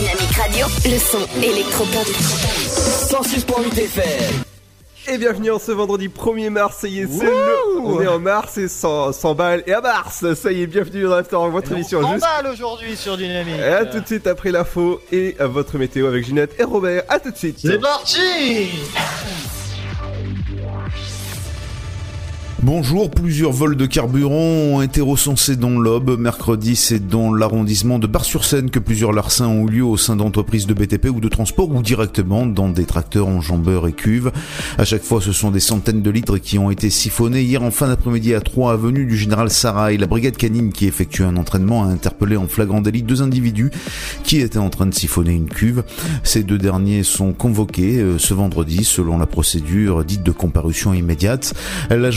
Dynamique Radio. Le son électropop. 106.8 FM. Et bienvenue en ce vendredi 1er mars, ça y est, c'est le... On est en mars et 100, 100 balles et à mars, ça y est, bienvenue dans l'After, votre émission juste... Scandale aujourd'hui sur Dynamique. Et à tout de suite après l'info et à votre météo avec Ginette et Robert, à tout de suite C'est parti Bonjour, plusieurs vols de carburant ont été recensés dans l'Aube. Mercredi, c'est dans l'arrondissement de Bar-sur-Seine que plusieurs larcins ont eu lieu au sein d'entreprises de BTP ou de transport ou directement dans des tracteurs enjambeurs et cuves. À chaque fois, ce sont des centaines de litres qui ont été siphonnés. Hier, en fin d'après-midi, à 3 avenue du Général Sarrail, la brigade canine qui effectue un entraînement a interpellé en flagrant délit deux individus qui étaient en train de siphonner une cuve. Ces deux derniers sont convoqués euh, ce vendredi selon la procédure dite de comparution immédiate. La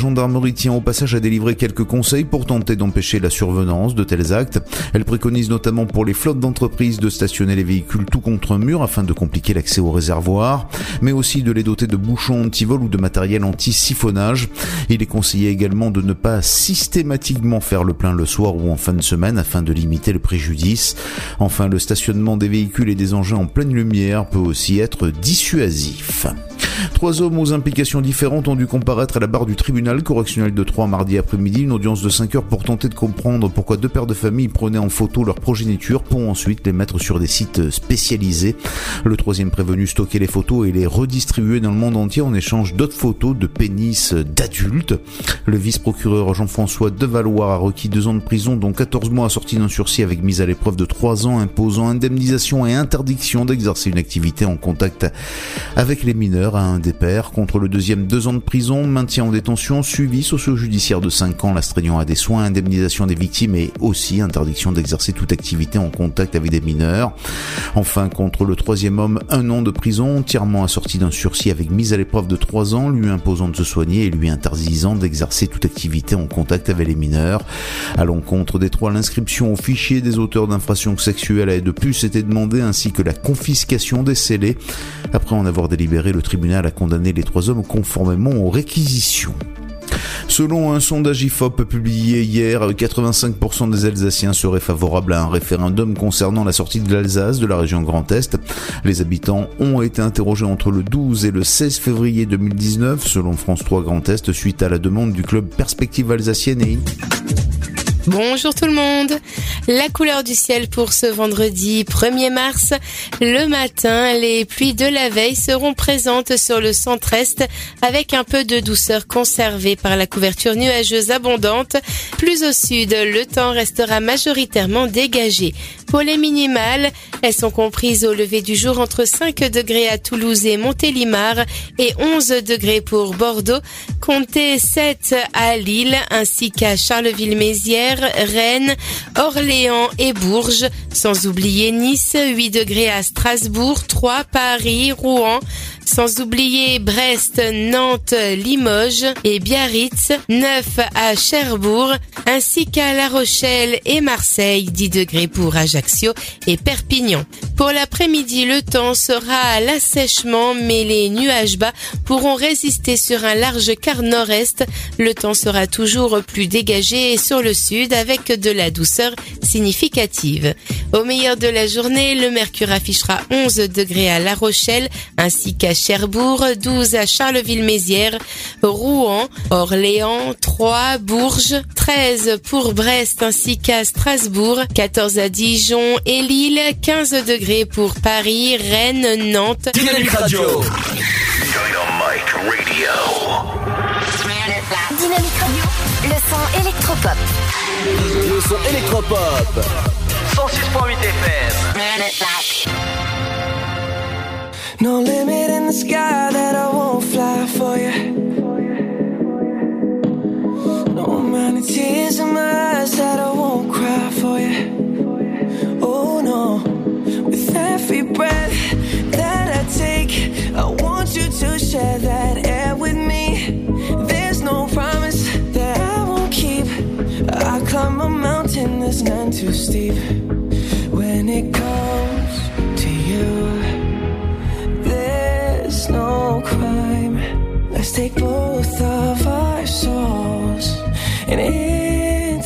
tient au passage à délivrer quelques conseils pour tenter d'empêcher la survenance de tels actes. Elle préconise notamment pour les flottes d'entreprises de stationner les véhicules tout contre un mur afin de compliquer l'accès au réservoir, mais aussi de les doter de bouchons anti-vol ou de matériel anti-siphonnage. Il est conseillé également de ne pas systématiquement faire le plein le soir ou en fin de semaine afin de limiter le préjudice. Enfin, le stationnement des véhicules et des engins en pleine lumière peut aussi être dissuasif. Trois hommes aux implications différentes ont dû comparaître à la barre du tribunal correctionnel de Troyes mardi après-midi, une audience de 5 heures pour tenter de comprendre pourquoi deux pères de famille prenaient en photo leur progéniture pour ensuite les mettre sur des sites spécialisés. Le troisième prévenu stockait les photos et les redistribuait dans le monde entier en échange d'autres photos de pénis d'adultes. Le vice-procureur Jean-François Devaloir a requis deux ans de prison, dont 14 mois assortis d'un sursis avec mise à l'épreuve de 3 ans, imposant indemnisation et interdiction d'exercer une activité en contact avec les mineurs à un des pères. Contre le deuxième, deux ans de prison, maintien en détention, suivi socio-judiciaire de 5 ans, l'astreignant à des soins, indemnisation des victimes et aussi interdiction d'exercer toute activité en contact avec des mineurs. Enfin, contre le troisième homme, un an de prison, entièrement assorti d'un sursis avec mise à l'épreuve de 3 ans, lui imposant de se soigner et lui interdisant d'exercer toute activité en contact avec les mineurs. À l'encontre des trois, l'inscription au fichier des auteurs d'infractions sexuelles a de plus été demandée ainsi que la confiscation des scellés. Après en avoir délibéré, le tribunal a condamné les trois hommes conformément aux réquisitions. Selon un sondage IFOP publié hier, 85% des Alsaciens seraient favorables à un référendum concernant la sortie de l'Alsace de la région Grand Est. Les habitants ont été interrogés entre le 12 et le 16 février 2019, selon France 3 Grand Est, suite à la demande du club Perspective Alsacienne et Bonjour tout le monde. La couleur du ciel pour ce vendredi 1er mars. Le matin, les pluies de la veille seront présentes sur le centre-est avec un peu de douceur conservée par la couverture nuageuse abondante. Plus au sud, le temps restera majoritairement dégagé. Pour les minimales, elles sont comprises au lever du jour entre 5 degrés à Toulouse et Montélimar et 11 degrés pour Bordeaux. Comptez 7 à Lille ainsi qu'à Charleville-Mézières, Rennes, Orléans et Bourges. Sans oublier Nice, 8 degrés à Strasbourg, 3 Paris, Rouen. Sans oublier Brest, Nantes, Limoges et Biarritz, 9 à Cherbourg, ainsi qu'à La Rochelle et Marseille, 10 degrés pour Ajaccio et Perpignan. Pour l'après-midi, le temps sera à l'assèchement, mais les nuages bas pourront résister sur un large quart nord-est. Le temps sera toujours plus dégagé sur le sud avec de la douceur significative. Au meilleur de la journée, le mercure affichera 11 degrés à La Rochelle ainsi qu'à Cherbourg, 12 à Charleville-Mézières, Rouen, Orléans, Troyes, Bourges, 13 pour Brest ainsi qu'à Strasbourg, 14 à Dijon et Lille, 15 degrés pour Paris, Rennes, Nantes. Dynamique Radio. Dynamite Radio. Dynamique Radio. Le son électropop. Le son électropop. 106.8 FM. No limit in the sky that I won't fly for you. No amount of tears in my eyes that I won't cry for you. Oh no, with every breath that I take, I want you to share that air with me. There's no promise that I won't keep. I climb a mountain that's none too steep. When it comes take both of our souls and intertwine.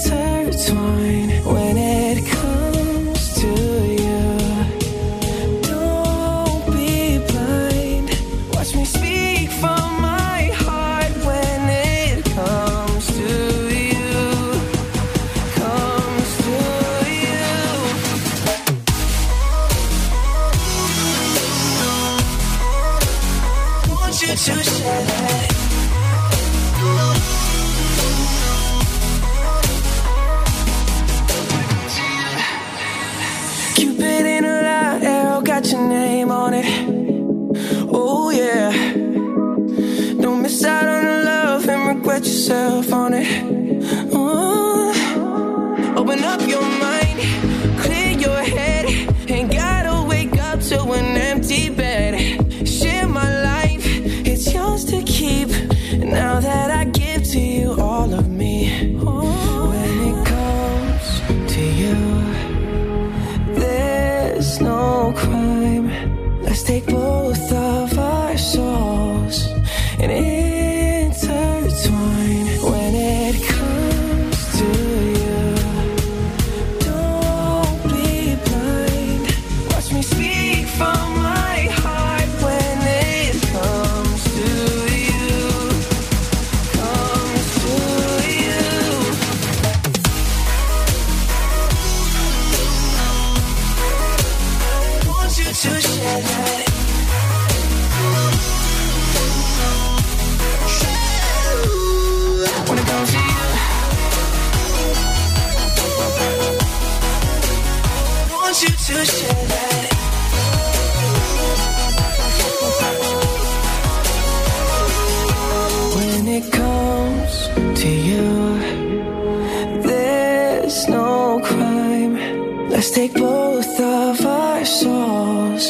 Let's take both of our souls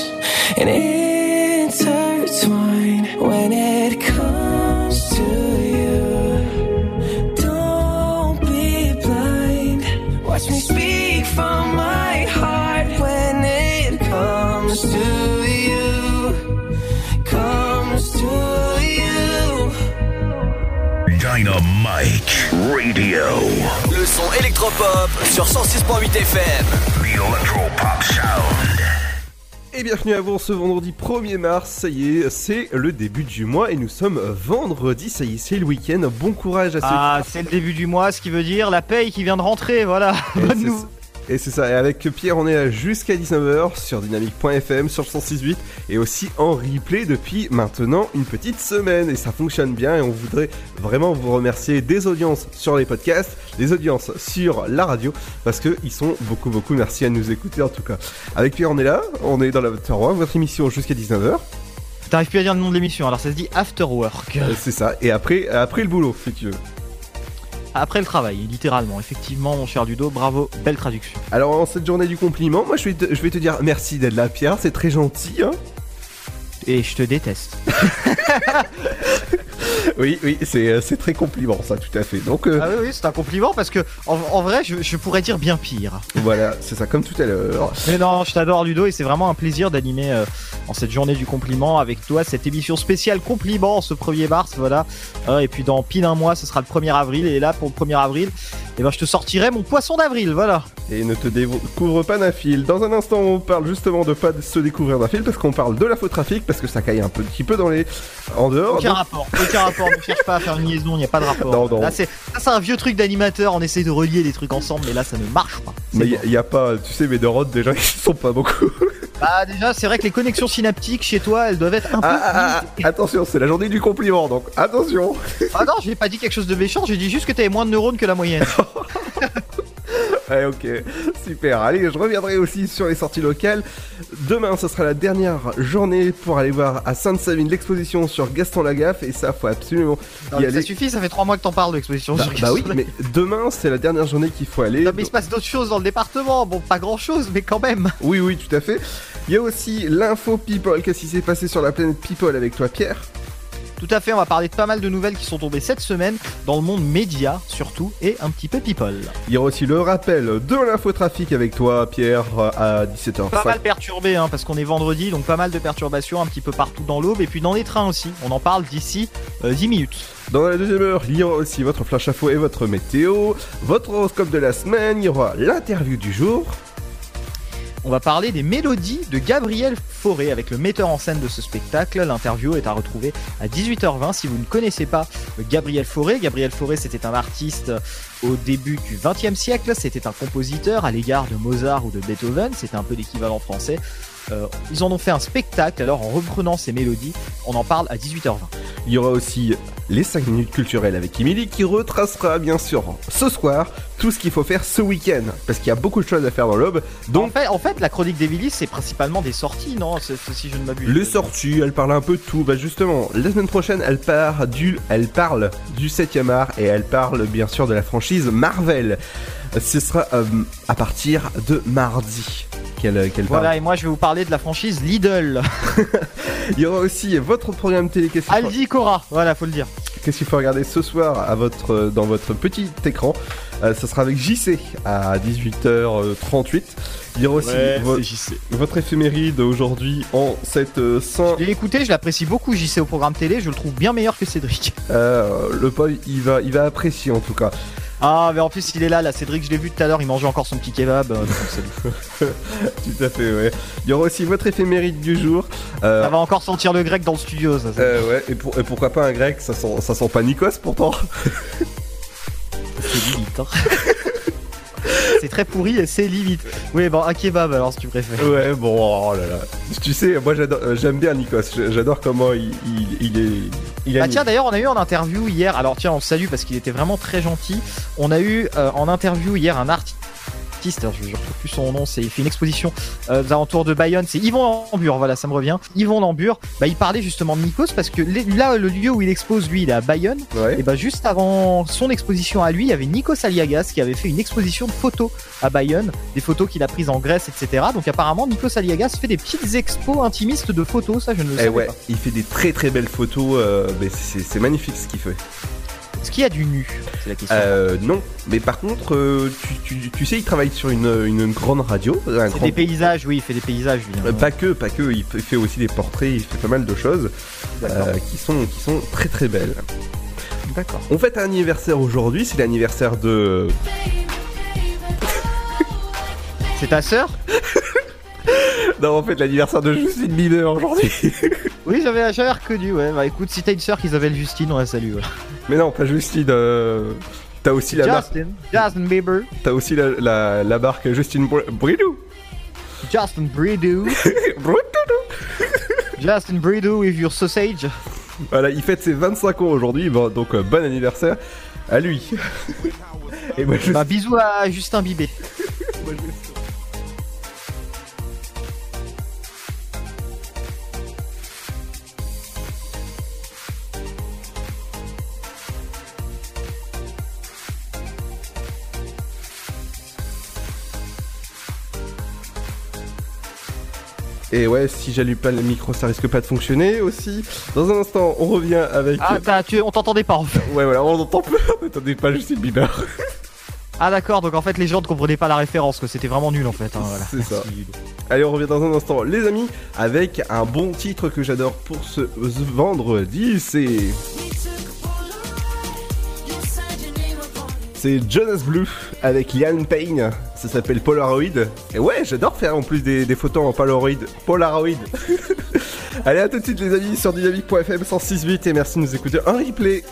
and intertwine. When it comes to you, don't be blind. Watch me speak from my heart when it comes to you. Comes to you. Dynamite Radio. Le son électropop sur 106.8 FM. Pop Sound. Et bienvenue à vous ce vendredi 1er mars, ça y est, c'est le début du mois et nous sommes vendredi, ça y est, c'est le week-end, bon courage à ceux Ah, c'est le début du mois, ce qui veut dire la paye qui vient de rentrer, voilà. Et Bonne. Et c'est ça, et avec Pierre on est là jusqu'à 19h sur dynamique.fm, sur le 106.8 et aussi en replay depuis maintenant une petite semaine et ça fonctionne bien et on voudrait vraiment vous remercier des audiences sur les podcasts, des audiences sur la radio parce que ils sont beaucoup beaucoup, merci à nous écouter en tout cas. Avec Pierre on est là, on est dans la votre émission jusqu'à 19h, T'arrives plus à dire le nom de l'émission, alors ça se dit After Work. Euh, c'est ça, et après, après le boulot si tu veux. Après le travail, littéralement. Effectivement, mon cher Ludo, bravo, belle traduction. Alors en cette journée du compliment, moi je vais te, je vais te dire merci d'être là Pierre, c'est très gentil hein. Et je te déteste. Oui, oui, c'est euh, c'est très compliment ça, tout à fait. Donc euh, Ah oui, oui, c'est un compliment parce que en, en vrai, je, je pourrais dire bien pire. voilà, c'est ça, comme tout à l'heure. Mais non, je t'adore Ludo et c'est vraiment un plaisir d'animer euh, en cette journée du compliment avec toi cette émission spéciale compliment ce 1er mars, voilà. Euh, et puis dans pile un mois, ce sera le 1er avril et là pour le 1er avril, eh ben je te sortirai mon poisson d'avril, voilà. Et ne te découvre pas d'un fil. Dans un instant, on parle justement de pas se découvrir d'un fil parce qu'on parle de l'infotrafic parce que ça caille un petit peu dans les en dehors. Aucun Donc- rapport, aucun rapport, ne cherche pas à faire une liaison, il n'y a pas de rapport. Non, non. Là c'est ça, c'est un vieux truc d'animateur, on essaie de relier les trucs ensemble mais là ça ne marche pas. Mais il y, a pas, tu sais, mes neurones déjà ils sont pas beaucoup. Bah déjà, c'est vrai que les connexions synaptiques chez toi, elles doivent être un peu Ah, ah, ah, attention, c'est la journée du compliment, donc attention. Ah non, j'ai pas dit quelque chose de méchant, j'ai dit juste que t'avais moins de neurones que la moyenne. Ouais, ok, super. Allez, je reviendrai aussi sur les sorties locales. Demain, ce sera la dernière journée pour aller voir à Sainte-Savine l'exposition sur Gaston Lagaffe, et ça, faut absolument Non, y mais ça suffit, ça fait trois mois que t'en parles de l'exposition. Bah, sur bah oui, mais demain, c'est la dernière journée qu'il faut aller. Non, mais il se passe d'autres choses dans le département. Bon, pas grand chose, mais quand même. Oui, oui, tout à fait. Il y a aussi l'info People. Qu'est-ce qui s'est passé sur la planète People avec toi, Pierre? Tout à fait, on va parler de pas mal de nouvelles qui sont tombées cette semaine dans le monde média surtout et un petit peu people. Il y aura aussi le rappel de l'infotrafic avec toi, Pierre, à 17h05. Pas mal perturbé hein, parce qu'on est vendredi, donc pas mal de perturbations un petit peu partout dans l'aube et puis dans les trains aussi. On en parle d'ici euh, 10 minutes. Dans la deuxième heure, il y aura aussi votre flash info et votre météo, votre horoscope de la semaine, il y aura l'interview du jour. On va parler des mélodies de Gabriel Fauré avec le metteur en scène de ce spectacle. L'interview est à retrouver à 18h20 si vous ne connaissez pas Gabriel Fauré. Gabriel Fauré, c'était un artiste au début du XXe siècle. C'était un compositeur à l'égard de Mozart ou de Beethoven. C'était un peu l'équivalent français. Euh, ils en ont fait un spectacle, alors en reprenant ces mélodies, on en parle à 18h20. Il y aura aussi les 5 minutes culturelles avec Emily qui retracera bien sûr ce soir tout ce qu'il faut faire ce week-end parce qu'il y a beaucoup de choses à faire dans l'aube. Donc En fait, en fait, la chronique d'Emilie, c'est principalement des sorties, non Si je ne m'abuse. les sorties, elle parle un peu de tout. Bah justement, la semaine prochaine, elle part du, elle parle du 7e art et elle parle bien sûr de la franchise Marvel. Ce sera euh, à partir de mardi qu'elle parle. Voilà, et moi je vais vous parler de la franchise Lidl. Il y aura aussi votre programme télé. Qu'est-ce qu'il faut- Aldi Cora, voilà, faut le dire. Qu'est-ce qu'il faut regarder ce soir à votre, euh, dans votre petit écran Euh, Ça sera avec JC à 18h38. Il y aura aussi vo- votre éphéméride aujourd'hui en cette euh, Saint. Je l'ai écouté, je l'apprécie beaucoup, JC au programme télé, je le trouve bien meilleur que Cédric. Euh, le Paul, il va, il va apprécier en tout cas. Ah, mais en plus il est là, là, Cédric, je l'ai vu tout à l'heure, il mangeait encore son petit kebab. euh, donc. Tout à fait, ouais. Il y aura aussi votre éphéméride du jour. Euh, Ça va encore sentir le grec dans le studio, ça. ça. euh, ouais, et, pour- et pourquoi pas un grec? Ça sent, ça sent pas Nikos pourtant. C'est limite. hein. c'est très pourri et c'est limite. Oui, bon, un kebab alors si tu préfères. Ouais, bon, oh là là. Tu sais, moi j'adore- euh, j'aime bien Nikos. J'adore comment il, il, il est. Il Bah tiens d'ailleurs on a eu en interview hier, alors tiens on le salue parce qu'il était vraiment très gentil, on a eu euh, en interview hier un artiste, alors je ne retrouve plus son nom, c'est, il fait une exposition euh, aux alentours de Bayonne, c'est Yvon Lambure, voilà ça me revient, Yvon Lambure, bah il parlait justement de Nikos parce que les- là le lieu où il expose lui il est à Bayonne, Ouais. et bah juste avant son exposition à lui il y avait Nikos Aliagas qui avait fait une exposition de photos à Bayonne, des photos qu'il a prises en Grèce etc. Donc apparemment Nikos Aliagas fait des petites expos intimistes de photos, ça je ne le Eh savais ouais, pas. il fait des très très belles photos. euh, c'est magnifique ce qu'il fait. Est-ce qu'il y a du nu? C'est la question. Euh, non, mais par contre, euh, tu, tu- tu sais, il travaille sur une, une grande radio. Un C'est grand- des paysages, oui, il fait des paysages, lui. hein. Euh, Pas que, pas que, il fait- aussi des portraits, il fait pas mal de choses euh, qui, sont, qui sont très très belles. D'accord. On fête un anniversaire aujourd'hui, c'est l'anniversaire de. C'est ta sœur? Non, en fait, l'anniversaire de Justine Bieber aujourd'hui. Oui, j'avais, reconnu, ouais. Bah écoute, si t'as une sœur qui s'appelle Justine, on la salue. ouais. Mais non, pas Justine. euh, T'as aussi la marque, Justin, Justin Bieber, t'as aussi la, la, la marque Br- Bridou. Justin Bridou, Justin Bridou with your sausage. Voilà, il fête ses 25 ans aujourd'hui, bon, donc euh, bon anniversaire à lui. Et moi, je Bah bisous à Justin Bibé. Et ouais, si j'allume pas le micro, ça risque pas de fonctionner aussi. Dans un instant, on revient avec. Ah, t'as, tu, on t'entendait pas en fait. Ouais, voilà, on entend plus. N'entendez pas Justine Bieber. Ah d'accord, donc en fait les gens ne comprenaient pas la référence, que c'était vraiment nul en fait. hein, voilà. C'est ça. Allez, on revient dans un instant, les amis, avec un bon titre que j'adore pour ce vendredi. C'est. C'est Jonas Blue avec Liam Payne. Ça s'appelle Polaroid. Et ouais, j'adore faire en plus des, des photos en Polaroid. Polaroid. Allez, à tout de suite, les amis, sur dynamique.fm 106.8 et merci de nous écouter en replay.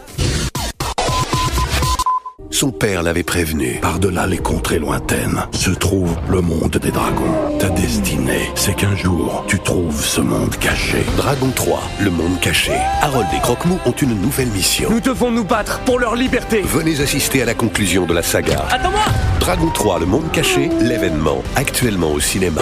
Son père l'avait prévenu. Par-delà les contrées lointaines se trouve le monde des dragons. Ta destinée, c'est qu'un jour, tu trouves ce monde caché. Dragon 3, le monde caché. Harold et Croque-Mou ont une nouvelle mission. Nous devons nous battre pour leur liberté. Venez assister à la conclusion de la saga. Attends-moi Dragon 3, le monde caché, l'événement, actuellement au cinéma.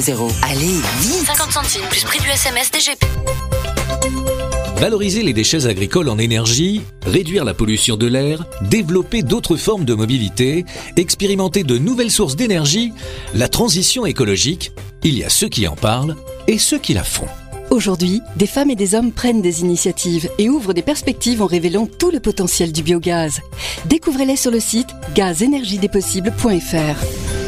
61000. Allez, vite 50 centimes plus prix du SMS DGP. Valoriser les déchets agricoles en énergie, réduire la pollution de l'air, développer d'autres formes de mobilité, expérimenter de nouvelles sources d'énergie, la transition écologique, il y a ceux qui en parlent et ceux qui la font. Aujourd'hui, des femmes et des hommes prennent des initiatives et ouvrent des perspectives en révélant tout le potentiel du biogaz. Découvrez-les sur le site gazenergiedespossibles.fr.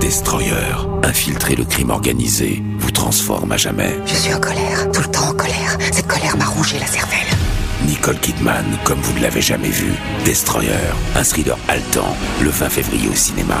Destroyer, infiltrer le crime organisé, vous transforme à jamais. Je suis en colère, tout le temps en colère. Cette colère m'a rongé la cervelle. Nicole Kidman, comme vous ne l'avez jamais vu. Destroyer, un thriller haletant, le 20 février au cinéma.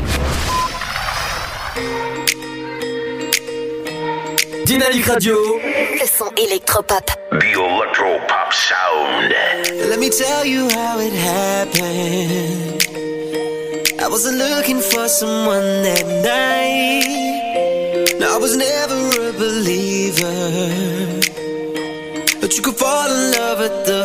Dynamique Radio. Le son électropop. The Electro Pop Sound. Let me tell you how it happened. I wasn't looking for someone that night. No, I was never a believer. But you could fall in love at the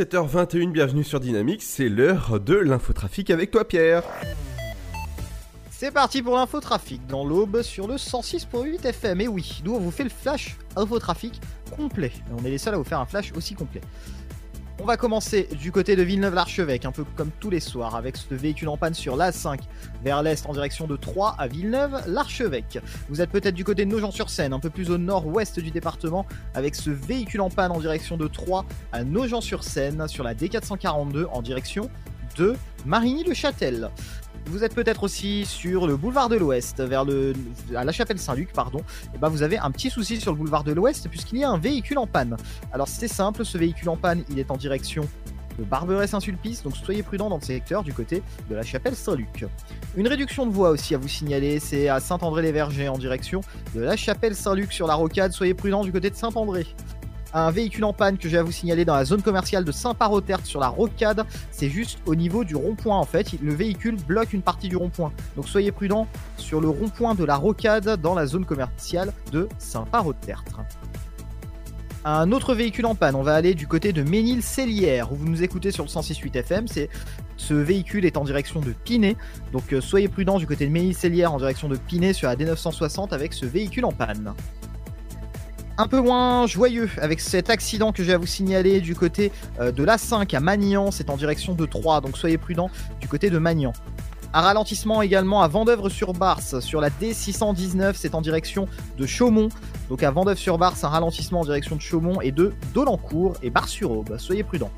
17h21, bienvenue sur Dynamique, c'est l'heure de l'infotrafic avec toi Pierre. C'est parti pour l'infotrafic dans l'aube sur le 106.8 FM. Et oui, nous on vous fait le flash infotrafic complet. Et on est les seuls à vous faire un flash aussi complet. On va commencer du côté de Villeneuve-l'Archevêque, un peu comme tous les soirs, avec ce véhicule en panne sur l'A5 vers l'est en direction de Troyes à Villeneuve-l'Archevêque. Vous êtes peut-être du côté de Nogent-sur-Seine, un peu plus au nord-ouest du département, avec ce véhicule en panne en direction de Troyes à Nogent-sur-Seine sur la D442 en direction de Marigny-le-Châtel. Vous êtes peut-être aussi sur le boulevard de l'Ouest, vers le à la chapelle Saint-Luc, pardon. Et ben vous avez un petit souci sur le boulevard de l'Ouest puisqu'il y a un véhicule en panne. Alors c'est simple, ce véhicule en panne, il est en direction de Barberet-Saint-Sulpice, donc soyez prudents dans le secteur du côté de la chapelle Saint-Luc. Une réduction de voie aussi à vous signaler, c'est à Saint-André-les-Vergers en direction de la chapelle Saint-Luc sur la rocade, soyez prudents du côté de Saint-André un véhicule en panne que j'ai à vous signaler dans la zone commerciale de Saint-Paroterte sur la rocade. C'est juste au niveau du rond-point en fait. Le véhicule bloque une partie du rond-point. Donc soyez prudents sur le rond-point de la rocade dans la zone commerciale de Saint-Paroterte. Un autre véhicule en panne, on va aller du côté de Ménil-Célière où vous nous écoutez sur le 106.8 FM. C'est ce véhicule est en direction de Pinet, donc euh, soyez prudents du côté de Ménil-Célière en direction de Pinet sur la D960 avec ce véhicule en panne un peu moins joyeux avec cet accident que j'ai à vous signaler du côté euh, de l'A5 à Magnan, c'est en direction de 3, donc soyez prudents du côté de Magnan. Un ralentissement également à Vendeuvre-sur-Barse sur la D619, c'est en direction de Chaumont. Donc à Vendeuvre-sur-Barse, un ralentissement en direction de Chaumont et de Dolencourt et Bar-sur-Aube. Soyez prudents.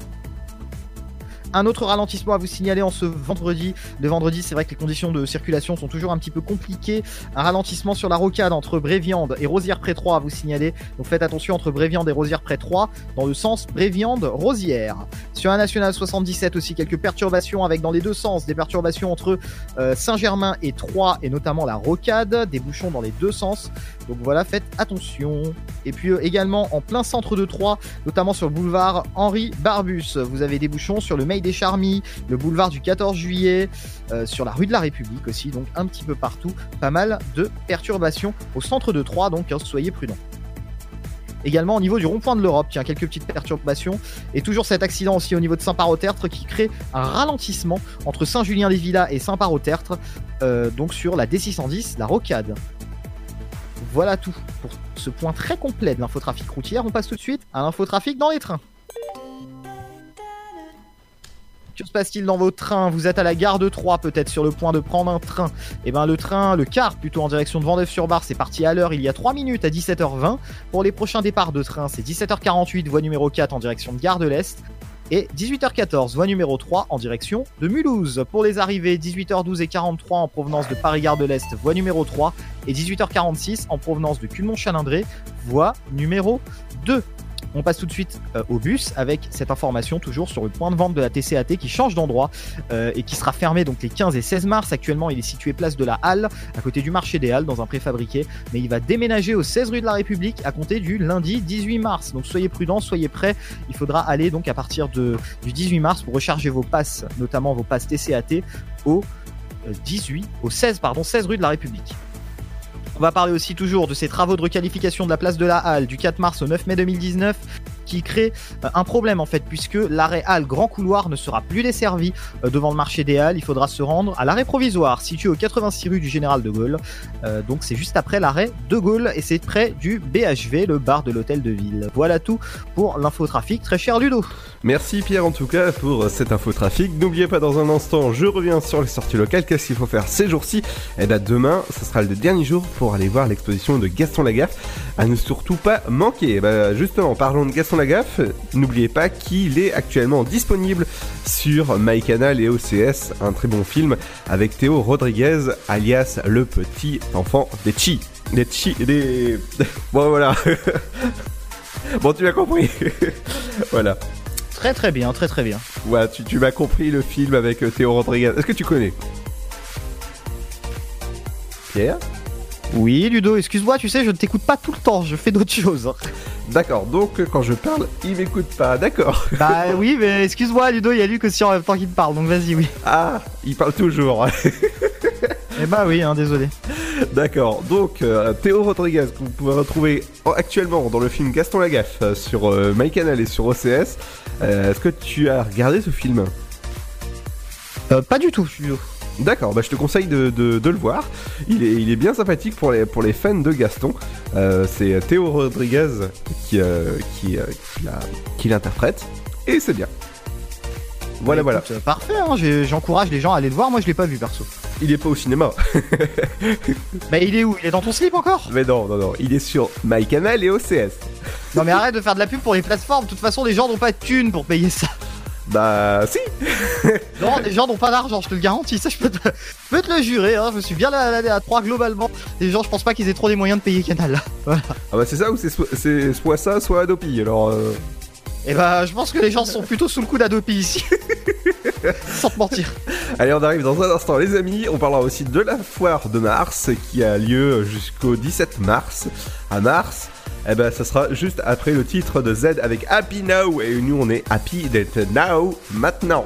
Un autre ralentissement à vous signaler en ce vendredi. Le vendredi, c'est vrai que les conditions de circulation sont toujours un petit peu compliquées. Un ralentissement sur la rocade entre Bréviande et Rosière-Pré-3 à vous signaler. Donc faites attention entre Bréviande et Rosière-Pré-3 dans le sens Bréviande-Rosière. Sur un national 77 aussi, quelques perturbations avec dans les deux sens des perturbations entre euh, Saint-Germain et Troyes et notamment la rocade, des bouchons dans les deux sens. Donc voilà, faites attention. Et puis euh, également en plein centre de Troyes, notamment sur le boulevard Henri Barbus, vous avez des bouchons sur le Mail des Charmilles, le boulevard du 14 juillet, euh, sur la rue de la République aussi, donc un petit peu partout, pas mal de perturbations au centre de Troyes, donc hein, soyez prudents. Également au niveau du rond-point de l'Europe, tiens, quelques petites perturbations. Et toujours cet accident aussi au niveau de Saint-Parot-Tertre qui crée un ralentissement entre Saint-Julien-des-Villas et Saint-Parot-Tertre, euh, donc sur la D610, la rocade. Voilà tout pour ce point très complet de l'infotrafic routière. On passe tout de suite à l'infotrafic dans les trains. Que se passe-t-il dans vos trains? Vous êtes à la gare de Troyes, peut-être sur le point de prendre un train. Et ben le train, le car plutôt en direction de Vendeuve-sur-Bar, c'est parti à l'heure il y a 3 minutes à 17h20. Pour les prochains départs de train, c'est 17h48, voie numéro 4 en direction de Gare de l'Est. Et 18h14, voie numéro 3 en direction de Mulhouse. Pour les arrivées, 18h12 et 43 en provenance de Paris-Gare de l'Est, voie numéro 3. Et 18h46 en provenance de Culmont-Chalindré, voie numéro 2. On passe tout de suite euh, au bus avec cette information toujours sur le point de vente de la TCAT qui change d'endroit euh, et qui sera fermé donc les 15 et 16 mars. Actuellement, il est situé place de la Halle, à côté du marché des Halles, dans un préfabriqué, mais il va déménager au 16 rue de la République à compter du lundi 18 mars. Donc soyez prudents, soyez prêts. Il faudra aller donc à partir de, du 18 mars pour recharger vos passes, notamment vos passes TCAT, au euh, 18, au 16 pardon, 16 rue de la République. On va parler aussi toujours de ces travaux de requalification de la place de la Halle du 4 mars au 9 mai 2019 qui crée euh, un problème en fait puisque l'arrêt Halle Grand Couloir ne sera plus desservi euh, devant le marché des Halles. Il faudra se rendre à l'arrêt provisoire situé au 86 rue du Général de Gaulle. Euh, donc c'est juste après l'arrêt de Gaulle et c'est près du BHV, le bar de l'hôtel de ville. Voilà tout pour l'infotrafic, très cher Ludo. Merci Pierre en tout cas pour cet infotrafic. N'oubliez pas dans un instant, je reviens sur les sorties locales. Qu'est-ce qu'il faut faire ces jours-ci? Et bien demain, ce sera le dernier jour pour aller voir l'exposition de Gaston Lagaffe. À ne surtout pas manquer. Bah, justement, parlons de Gaston Lagaffe. N'oubliez pas qu'il est actuellement disponible sur MyCanal et OCS. Un très bon film avec Théo Rodriguez, alias le petit enfant des Chi. Des Chi. Des. Bon voilà. bon, tu as compris. voilà. Très très bien, très très bien. Ouais, tu, tu m'as compris le film avec euh, Théo Rodriguez. Est-ce que tu connais? Pierre? Oui, Ludo, excuse-moi, tu sais, je ne t'écoute pas tout le temps, je fais d'autres choses. D'accord, donc euh, quand je parle, il m'écoute pas, d'accord. Bah oui, mais excuse-moi, Ludo, il y a Luc aussi en même temps qu'il me parle, donc vas-y, oui. Ah, il parle toujours. Eh bah oui, hein, désolé. D'accord, donc euh, Théo Rodriguez, que vous pouvez retrouver en- actuellement dans le film Gaston Lagaffe euh, sur euh, MyCanal et sur OCS. Est-ce que tu as regardé ce film? Euh, Pas du tout, Ludo. D'accord, bah je te conseille de, de- de le voir. Il est, il est bien sympathique pour les, pour les fans de Gaston. Euh, C'est Théo Rodriguez qui, euh, qui, euh, qui l'interprète. Et c'est bien. Voilà, voilà. Écoute, euh, Parfait, hein, j'encourage les gens à aller le voir, moi je l'ai pas vu perso. Il est pas au cinéma. Bah il est où? Il est dans ton slip encore? Mais non, non, non. Il est sur MyCanal et OCS. Non mais arrête de faire de la pub pour les plateformes, de toute façon les gens n'ont pas de thunes pour payer ça. Bah, si. Non, les gens n'ont pas d'argent, je te le garantis, ça je peux te, je peux te le jurer, hein, je me suis bien à l'année à 3 globalement. Les gens, je pense pas qu'ils aient trop les moyens de payer Canal. Voilà. Ah bah c'est ça ou c'est so- c'est soit ça, soit Adopi. Alors. euh, Et bah je pense que les gens sont plutôt sous le coup d'Adopi ici. Sans te mentir. Allez, on arrive dans un instant, les amis. On parlera aussi de la foire de Mars qui a lieu jusqu'au 17 mars. À Mars, eh ben, ça sera juste après le titre de Z avec Happy Now. Et nous, on est happy d'être now, maintenant.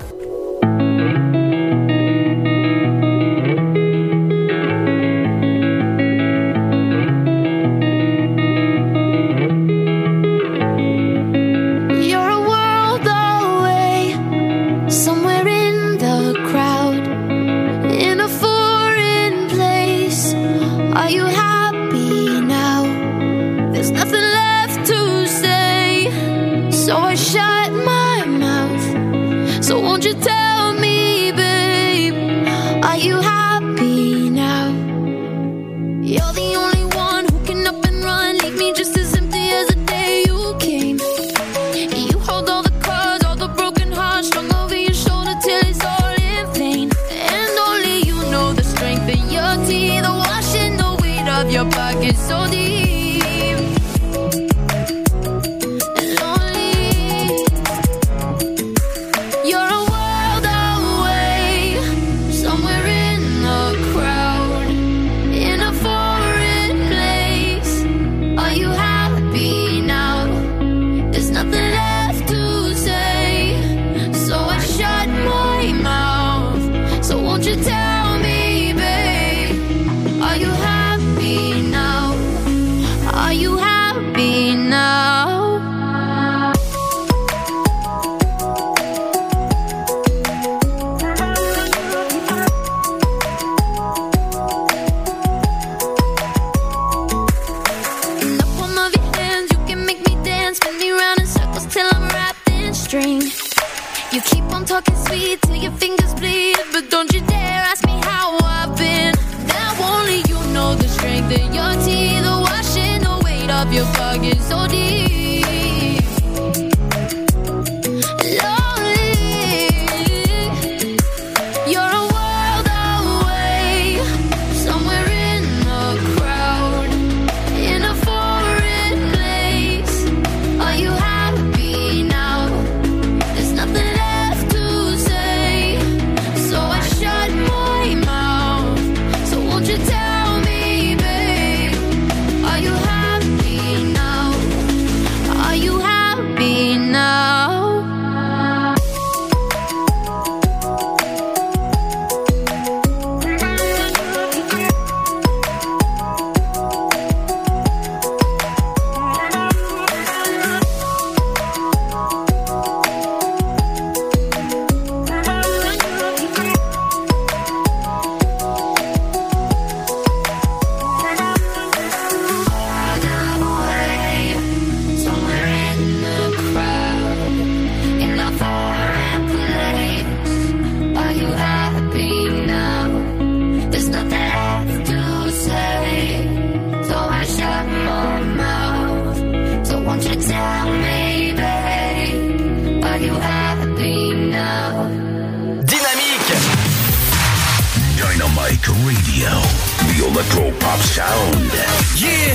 Electro pop sound. Yeah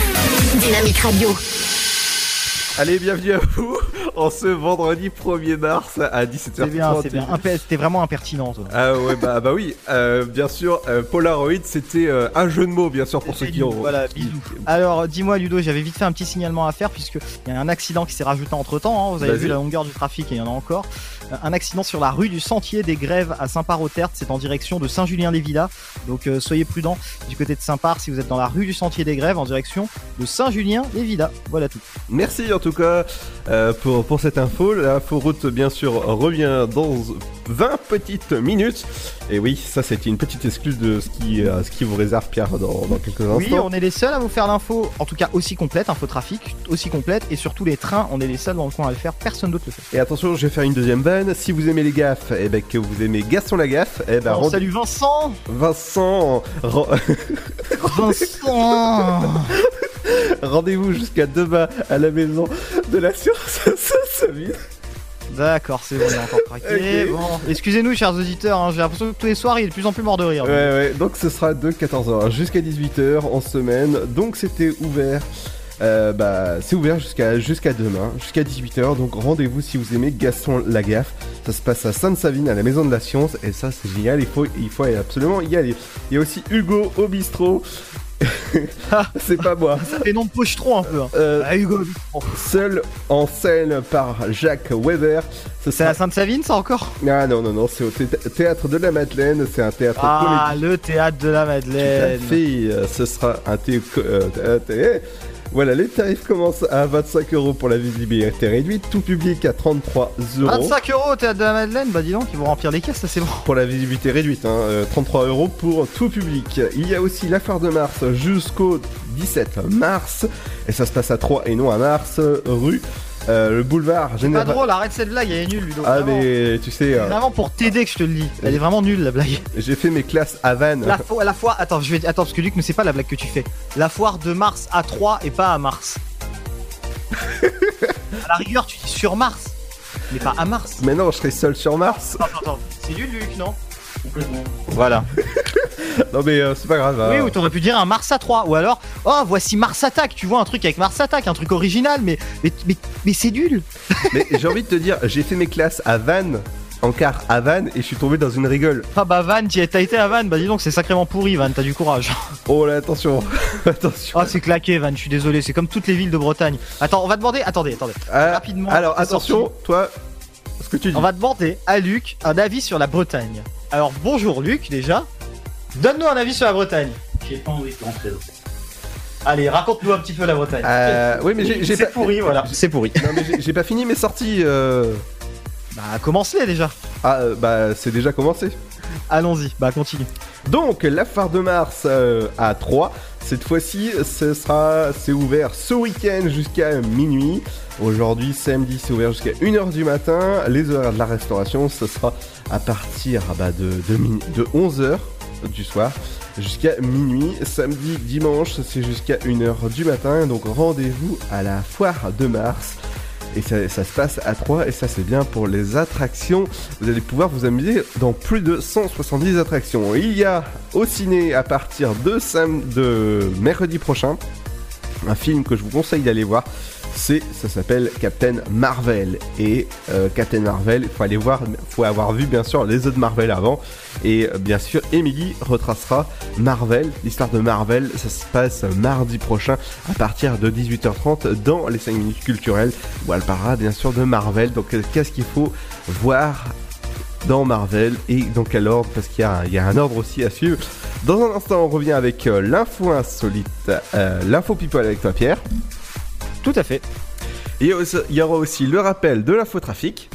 Dynamique Radio. Allez, bienvenue à vous en ce vendredi 1er mars à 17h30. C'est bien, c'est bien. C'était vraiment impertinent. toi. Ah ouais, bah, bah oui, euh, bien sûr, euh, Polaroid, c'était euh, un jeu de mots, bien sûr, pour ceux qui ont. Voilà, bisous. Alors, dis-moi, Ludo, j'avais vite fait un petit signalement à faire puisque il y a un accident qui s'est rajouté entre temps. Vous avez vu la longueur du trafic et il y en a encore. Un accident sur la rue du Sentier des Grèves à Saint-Par-au-Tertre. C'est en direction de Saint-Julien-les-Villas. Donc, soyez prudents du côté de Saint-Par si vous êtes dans la rue du Sentier des Grèves en direction de Saint-Julien-les-Villas. Voilà tout. Merci en tout cas euh, pour, pour cette info. L'info route, bien sûr, revient dans 20 petites minutes. Et oui, ça, c'était une petite excuse de ce qui, euh, ce qui vous réserve Pierre dans, dans quelques instants. Oui, on est les seuls à vous faire l'info, en tout cas aussi complète, info trafic, aussi complète, et surtout les trains, on est les seuls dans le coin à le faire, personne d'autre le fait. Et attention, je vais faire une deuxième vanne. Si vous aimez les gaffes, et ben que vous aimez Gaston la gaffe, et ben Oh, rendez- Vincent Vincent, ren- Vincent rendez-vous jusqu'à demain à la maison de l'assurance Saint-Savine. D'accord, c'est bon, on a encore craqué. Bon, excusez-nous, chers auditeurs, hein, j'ai l'impression que tous les soirs il est de plus en plus mort de rire. Ouais, ouais, donc ce sera de 14h jusqu'à 18h en semaine. Donc c'était ouvert. Euh, bah, c'est ouvert jusqu'à jusqu'à demain, jusqu'à 18h. Donc rendez-vous si vous aimez Gaston Lagaffe. Ça se passe à Sainte-Savine, à la Maison de la Science. Et ça, c'est génial. Il faut, il faut absolument y aller. Il y a aussi Hugo au bistrot. c'est pas moi. Ça fait nom de pochetron un peu. hein. Euh, Ah, Hugo. Seul en scène par Jacques Weber. Ce C'est à Sainte-Savine, ça encore? Ah non, non, non, c'est au thé- théâtre de la Madeleine. C'est un théâtre Ah, comédie. le théâtre de la Tout à Madeleine. fait, euh, ce sera un thé... euh, thé- Voilà, les tarifs commencent à 25 euros pour la visibilité réduite, tout public à 33 euros. 25 euros au théâtre de la Madeleine, bah dis donc, ils vont remplir les caisses, ça c'est bon. Pour la visibilité réduite, hein, euh, 33 euros pour tout public. Il y a aussi la foire de mars jusqu'au 17 mars, et ça se passe à 3 et non à Mars, euh, rue euh, le boulevard Pas Général. drôle, arrête cette blague, elle est nulle, Ludo. Ah vraiment. mais tu sais, C'est euh, vraiment pour t'aider que je te le dis. Elle est vraiment nulle la blague. j'ai fait mes classes à Vannes. La, fo- la foire, attends, je vais, attends, parce que Luc ne sait pas la blague que tu fais. La foire de Mars à 3 et pas à Mars. à la rigueur, tu dis sur Mars, mais pas à Mars. Mais non, je serai seul sur Mars. Attends, attends, c'est du Luc, non? Voilà. non mais euh, c'est pas grave. Oui, hein. ou t'aurais pu dire un Mars à 3, ou alors, oh, voici Mars Attack, tu vois, un truc avec Mars Attack, un truc original, mais, mais, mais, mais c'est nul. Mais j'ai envie de te dire, j'ai fait mes classes à Vannes, en car à Vannes, et je suis tombé dans une rigole. Ah bah Van, t'y- t'as été à Van, bah dis donc, c'est sacrément pourri, Van, t'as du courage. Oh là, attention, attention. Ah, c'est claqué, Van, je suis désolé, c'est comme toutes les villes de Bretagne. Attends, on va demander, attendez, attendez, Ah, rapidement. Alors attention, sorti. toi, ce que tu dis. On va demander à Luc un avis sur la Bretagne. Alors bonjour Luc déjà. Donne-nous un avis sur la Bretagne. J'ai pas envie de rentrer dans Allez, raconte-nous un petit peu la Bretagne. Euh, oui, mais j'ai j'ai C'est pas. pourri, voilà. C'est pourri. Non, mais j'ai- j'ai pas fini mes sorties. euh. Bah commencez déjà. Ah, euh, bah c'est déjà commencé. Allons-y, bah continue. Donc, la phare de Mars euh, à 3. Cette fois-ci, c'est ouvert ce week-end jusqu'à minuit. Aujourd'hui, samedi, c'est ouvert jusqu'à 1h du matin. Les horaires de la restauration, ce sera à partir bah, de, de, de 11h du soir jusqu'à minuit. Samedi, dimanche, c'est jusqu'à 1h du matin. Donc, rendez-vous à la foire de Mars. Et ça, se passe à 3 et ça c'est bien pour les attractions. Vous allez pouvoir vous amuser dans plus de 170 attractions. Il y a au ciné à partir de, de mercredi prochain un film que je vous conseille d'aller voir. C'est, ça s'appelle Captain Marvel. Et euh, Captain Marvel, il faut aller voir, faut avoir vu bien sûr les autres Marvel avant. Et euh, bien sûr, Emily retracera Marvel, l'histoire de Marvel. Ça se passe mardi prochain à partir de 18h30 dans les 5 minutes culturelles où elle parlera bien sûr de Marvel. Donc, euh, qu'est-ce qu'il faut voir dans Marvel et dans quel ordre? Parce qu'il y, a un- il y a un ordre aussi à suivre. Dans un instant, on revient avec l'info insolite, l'info people avec toi, Pierre. Tout à fait. Et il y aura aussi le rappel de l'infotrafic.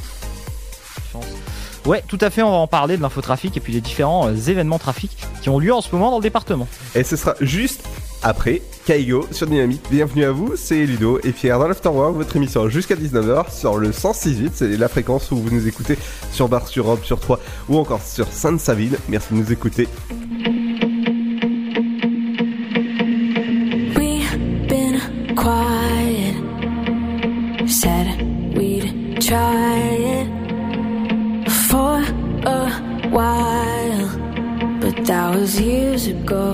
Ouais, tout à fait, on va en parler de l'infotrafic et puis les différents euh, événements trafic qui ont lieu en ce moment dans le département. Et ce sera juste après Kaigo sur Dynamique. Bienvenue à vous, c'est Ludo et Pierre dans l'Afterworld, votre émission jusqu'à 19h sur le 106.8, c'est la fréquence où vous nous écoutez sur Bar sur Europe, sur 3 ou encore sur Sainte-Savine. Merci de nous écouter. Try it for a while, but that was years ago.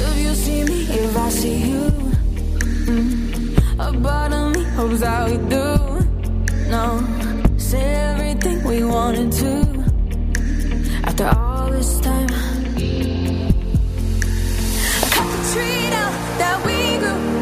If you see me, if I see you, Mm. A part of me hopes that we do. No, say everything we wanted to. After all this time, I cut the tree down that we grew.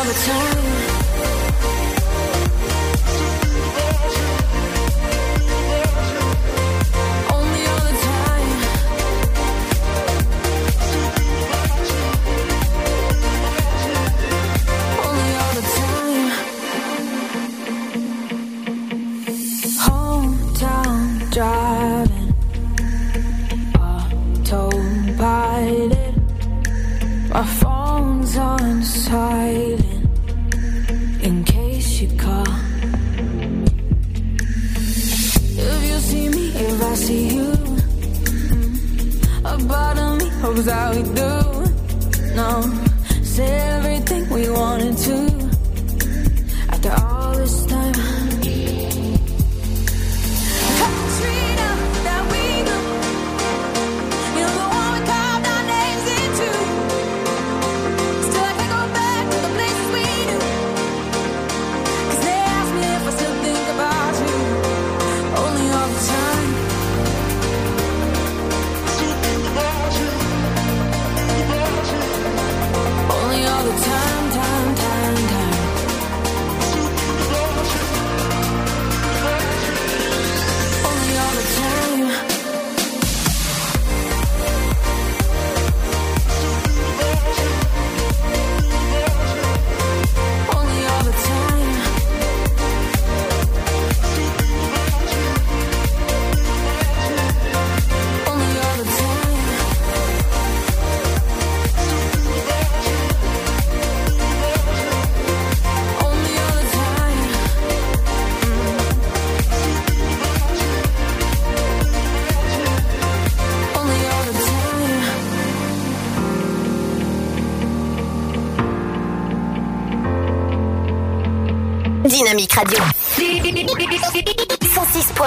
all the time.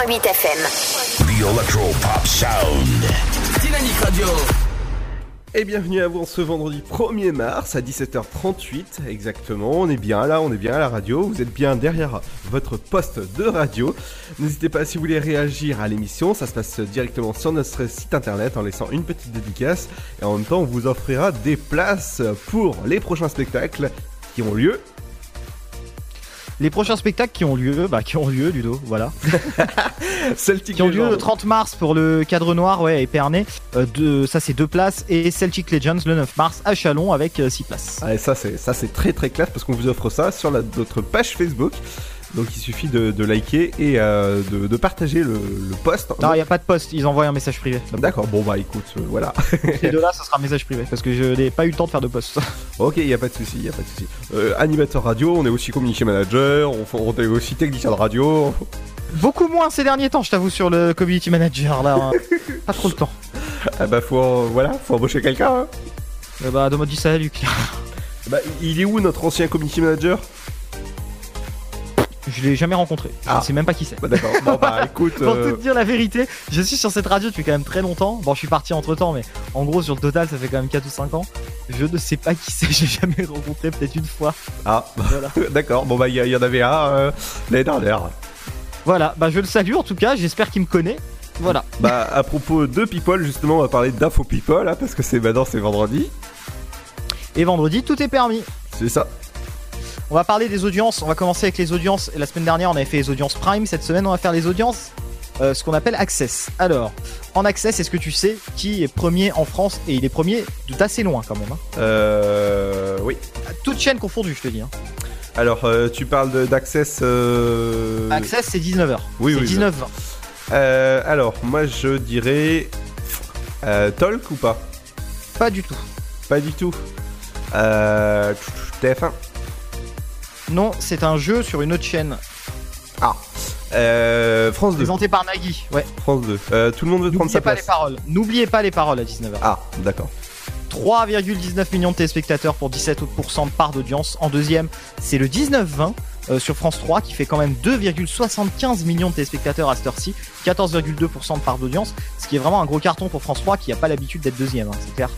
106.8 FM. The Electro Pop Sound. Dynamique Radio. Et bienvenue à vous ce vendredi 1er mars à 17h38 exactement. On est bien là, on est bien à la radio. Vous êtes bien derrière votre poste de radio. N'hésitez pas si vous voulez réagir à l'émission. Ça se passe directement sur notre site internet en laissant une petite dédicace. Et en même temps, on vous offrira des places pour les prochains spectacles qui ont lieu. Les prochains spectacles qui ont lieu, bah qui ont lieu, Ludo, voilà. Celtic qui ont lieu le 30 mars pour le cadre noir, ouais, à Épernay. Euh, deux- ça c'est deux places et Celtic Legends le 9 mars à Chalon avec 6 places. Ah, et ça c'est ça c'est très très classe parce qu'on vous offre ça sur la- notre page Facebook. Donc il suffit de, de liker et euh, de, de partager le, le post. Non, il n'y a pas de poste, ils envoient un message privé. D'accord, bon bah écoute, euh, voilà. Ces deux-là, ça sera un message privé parce que je n'ai pas eu le temps de faire de poste. ok, il y a pas de souci, il y a pas de souci. Euh, animateur radio, on est aussi community manager, on, est aussi technicien de radio. Beaucoup moins ces derniers temps, je t'avoue, sur le community manager là. hein. pas trop le temps. Ah bah faut euh, voilà, faut embaucher quelqu'un. hein. Bah, donne-moi du salut, Luc. Bah il est où notre ancien community manager? Je l'ai jamais rencontré. Ah. Je sais même pas qui c'est. Bah d'accord. Bon bah écoute. Pour euh, te dire la vérité, je suis sur cette radio depuis quand même très longtemps. Bon, je suis parti entre temps, mais en gros, sur le total, ça fait quand même 4 ou 5 ans. Je ne sais pas qui c'est, j'ai jamais rencontré, peut-être une fois. Ah, Voilà. d'accord. Bon bah il y, a- il y en avait un euh, l'année dernière. Voilà, bah je le salue en tout cas, j'espère qu'il me connaît. Voilà. Bah à propos de people, justement, on va parler d'info people, hein, parce que c'est maintenant c'est vendredi. Et vendredi, tout est permis. C'est ça. On va parler des audiences, on va commencer avec les audiences. La semaine dernière, on avait fait les audiences Prime, cette semaine, on va faire les audiences, euh, ce qu'on appelle Access. Alors, en Access, est-ce que tu sais qui est premier en France? Et il est premier d'assez loin quand même. Hein. Euh. Oui. Toute chaîne confondue, je te dis. Hein. Alors, euh, tu parles d'Access. euh, Access, c'est 19h. Oui, c'est oui. 19 Euh, alors, moi je dirais. Talk ou pas? Pas du tout. Pas du tout. Euh, TF1 Non, c'est un jeu sur une autre chaîne. Ah. Euh, France 2. Présenté par Nagui. Ouais. France 2. Euh, tout le monde veut prendre N'oubliez sa pas place. les paroles. N'oubliez pas les paroles à 19h. Ah, d'accord. 3,19 millions de téléspectateurs pour 17% de part d'audience. En deuxième, c'est le 19-20 euh, sur France 3 qui fait quand même 2,75 millions de téléspectateurs à cette heure-ci, 14,2% de part d'audience, ce qui est vraiment un gros carton pour France 3 qui n'a pas l'habitude d'être deuxième, hein, c'est clair.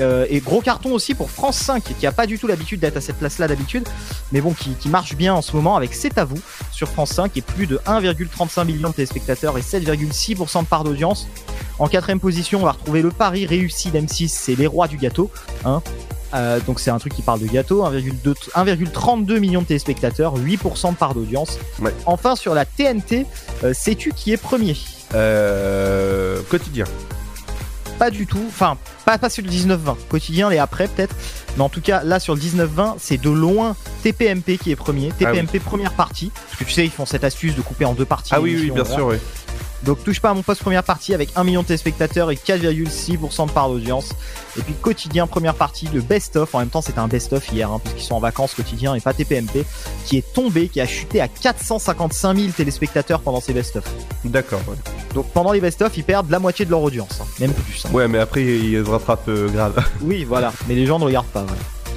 Euh, et gros carton aussi pour France 5 qui a pas du tout l'habitude d'être à cette place-là d'habitude, mais bon qui, qui marche bien en ce moment avec C'est à vous sur France 5 et plus de 1,35 millions de téléspectateurs et 7,6% de part d'audience. En quatrième position, on va retrouver le pari réussi d'M6, c'est Les Rois du Gâteau. Hein. Euh, donc c'est un truc qui parle de gâteau, 1,2 1,32 millions de téléspectateurs, 8% de part d'audience. Enfin sur la TNT, euh, sais-tu qui est premier? Euh, quotidien. Pas du tout, enfin pas, pas sur le 19-20, quotidien et après peut-être, mais en tout cas là sur le 19-20 c'est de loin TPMP qui est premier, Ah oui. TPMP première partie, parce que tu sais ils font cette astuce de couper en deux parties. Ah oui, oui, bien sûr, oui. Donc touche pas à mon poste première partie avec 1 million de téléspectateurs et 4,6% de part d'audience. Et puis quotidien première partie, le best-of, en même temps c'était un best-of hier, hein, puisqu'ils sont en vacances quotidien et pas TPMP, qui est tombé, qui a chuté à 455 000 téléspectateurs pendant ces best-of. D'accord, ouais. Donc pendant les best-of, ils perdent la moitié de leur audience, hein, même plus. hein. Ouais, mais après il se rattrape euh, grave. Oui, voilà, mais les gens ne regardent pas.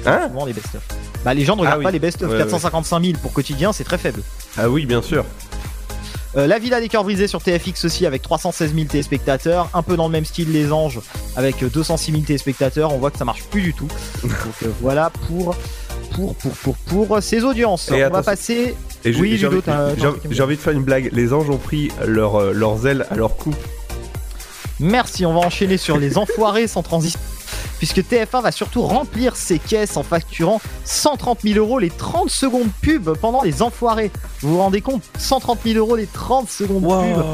Voilà. Hein Souvent les best-of. Bah les gens ne regardent Ah oui. pas les best-of. Ouais, 455 000 pour quotidien, c'est très faible. Ah oui, bien sûr. Euh, la Villa des Cœurs Brisés sur TFX aussi avec 316 000 téléspectateurs, un peu dans le même style Les Anges avec euh, 206 000 téléspectateurs. On voit que ça marche plus du tout. Donc euh, voilà pour pour pour pour pour ces audiences. Et On va passer. Et j'ai- oui, j'ai envie, de faire une blague. Les anges ont pris leur, euh, leurs ailes à leur cou. Merci, on va enchaîner sur les enfoirés sans transition. Puisque TF1 va surtout remplir ses caisses en facturant 130 000 euros les 30 secondes pub pendant les enfoirés. Vous vous rendez compte? 130 000 euros les 30 secondes pub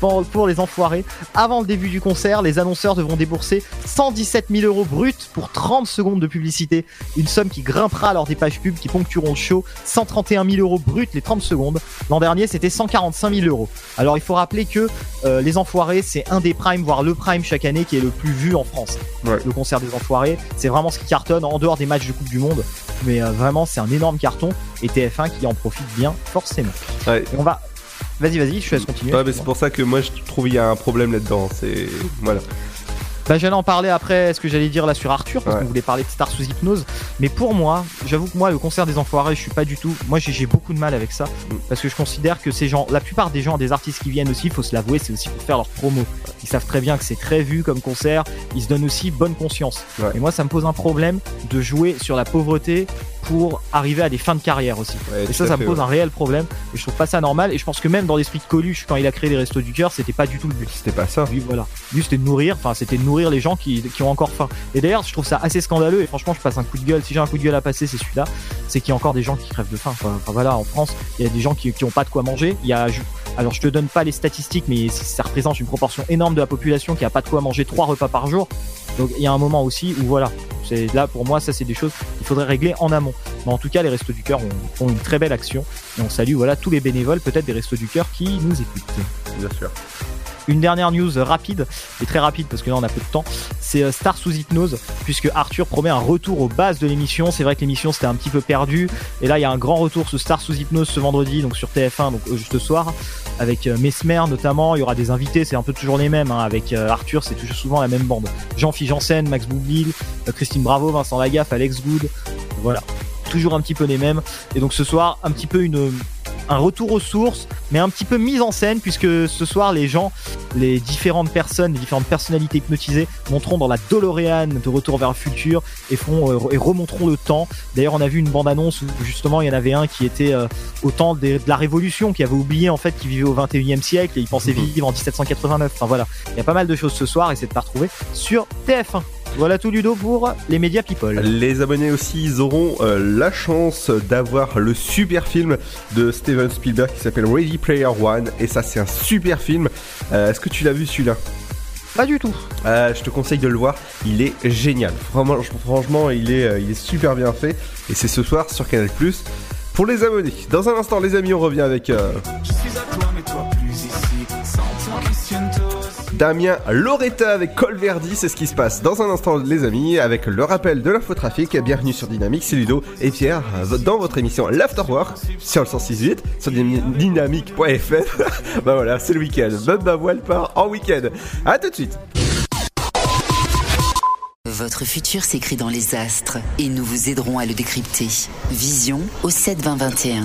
pour, pour les enfoirés. Avant le début du concert, les annonceurs devront débourser 117 000 euros bruts pour 30 secondes de publicité. Une somme qui grimpera lors des pages pub qui ponctueront le show. 131 000 euros bruts les 30 secondes. L'an dernier, c'était 145 000 euros. Alors il faut rappeler que euh, Les Enfoirés, c'est un des primes, voire le prime chaque année qui est le plus vu en France. Le concert des Enfoirés, c'est vraiment ce qui cartonne en dehors des matchs de Coupe du Monde. Mais euh, vraiment, c'est un énorme carton et TF1 qui en profite bien forcément. Ouais. Et on va. Vas-y, vas-y, je te laisse continuer. Ouais, mais c'est pour ça que moi je trouve qu'il y a un problème là-dedans. C'est. Voilà. Bah, j'allais en parler après ce que j'allais dire là sur Arthur parce Ouais. qu'on voulait parler de Star sous hypnose. Mais pour moi, j'avoue que moi, le concert des enfoirés, je suis pas du tout. Moi, j'ai j'ai beaucoup de mal avec ça parce que je considère que ces gens, la plupart des gens, des artistes qui viennent aussi, il faut se l'avouer, c'est aussi pour faire leur promo. Ils savent très bien que c'est très vu comme concert. Ils se donnent aussi bonne conscience. Et moi, ça me pose un problème de jouer sur la pauvreté pour arriver à des fins de carrière aussi. et ça, ça fait, me pose ouais. un réel problème. Et je trouve pas ça normal. Et je pense que même dans l'esprit de Coluche, quand il a créé les restos du cœur, c'était pas du tout le but. C'était pas ça. Lui, voilà. Lui, c'était de nourrir. Enfin, c'était de nourrir les gens qui, qui ont encore faim. Et d'ailleurs, je trouve ça assez scandaleux. Et franchement, je passe un coup de gueule. Si j'ai un coup de gueule à passer, c'est celui-là. C'est qu'il y a encore des gens qui crèvent de faim. Enfin, voilà, en France, il y a des gens qui, qui ont pas de quoi manger. Il y a, alors, je te donne pas les statistiques, mais ça représente une proportion énorme de la population qui a pas de quoi manger trois repas par jour. Donc, il y a un moment aussi où voilà. C'est là pour moi, ça c'est des choses qu'il faudrait régler en amont. Mais en tout cas, les Restos du Cœur ont, ont une très belle action et on salue voilà tous les bénévoles peut-être des Restos du Cœur qui nous écoutent. Bien sûr. Une dernière news rapide, et très rapide parce que là on a peu de temps, c'est euh, Star sous hypnose, puisque Arthur promet un retour aux bases de l'émission. C'est vrai que l'émission c'était un petit peu perdu, et là il y a un grand retour sur Star sous hypnose ce vendredi, donc sur TF1, donc euh, juste ce soir, avec euh, Mesmer notamment. Il y aura des invités, c'est un peu toujours les mêmes, hein, avec Arthur, c'est toujours souvent la même bande. Jean-Philippe Janssen, Max Boublil, Christine Bravo, Vincent Lagaffe, Alex Good, voilà. Toujours un petit peu les mêmes. Et donc ce soir, un petit peu une, un retour aux sources, mais un petit peu mise en scène, puisque ce soir, les gens, les différentes personnes, les différentes personnalités hypnotisées monteront dans la DeLorean de Retour vers le futur et, feront, euh, et remonteront le temps. D'ailleurs, on a vu une bande-annonce où justement il y en avait un qui était euh, au temps des- de la Révolution, qui avait oublié en fait qu'il vivait au 21e siècle et il pensait vivre en 1789. Enfin voilà, il y a pas mal de choses ce soir et c'est de la retrouver sur TF1. Voilà tout Ludo pour les médias people. Les abonnés aussi, ils auront euh, la chance d'avoir le super film de Steven Spielberg qui s'appelle Ready Player One. Et ça, c'est un super film. Euh, Est-ce que tu l'as vu celui-là? Pas du tout. Euh, je te conseille de le voir. Il est génial. Franchement, franchement il, est, euh, il est super bien fait. Et c'est ce soir sur Canal+. pour les abonnés. Dans un instant, les amis, on revient avec euh, Je suis à toi, Damien Loretta avec Colverdi. C'est ce qui se passe dans un instant, les amis, avec le rappel de l'infotrafic. Bienvenue sur Dynamique, c'est Ludo et Pierre euh, dans votre émission L'Afterwork sur le 106.8 sur dynamique.fm. bah voilà, c'est le week-end. Même ma voile part en week-end. À tout de suite. Votre futur s'écrit dans les astres et nous vous aiderons à le décrypter. Vision au 7 20 21.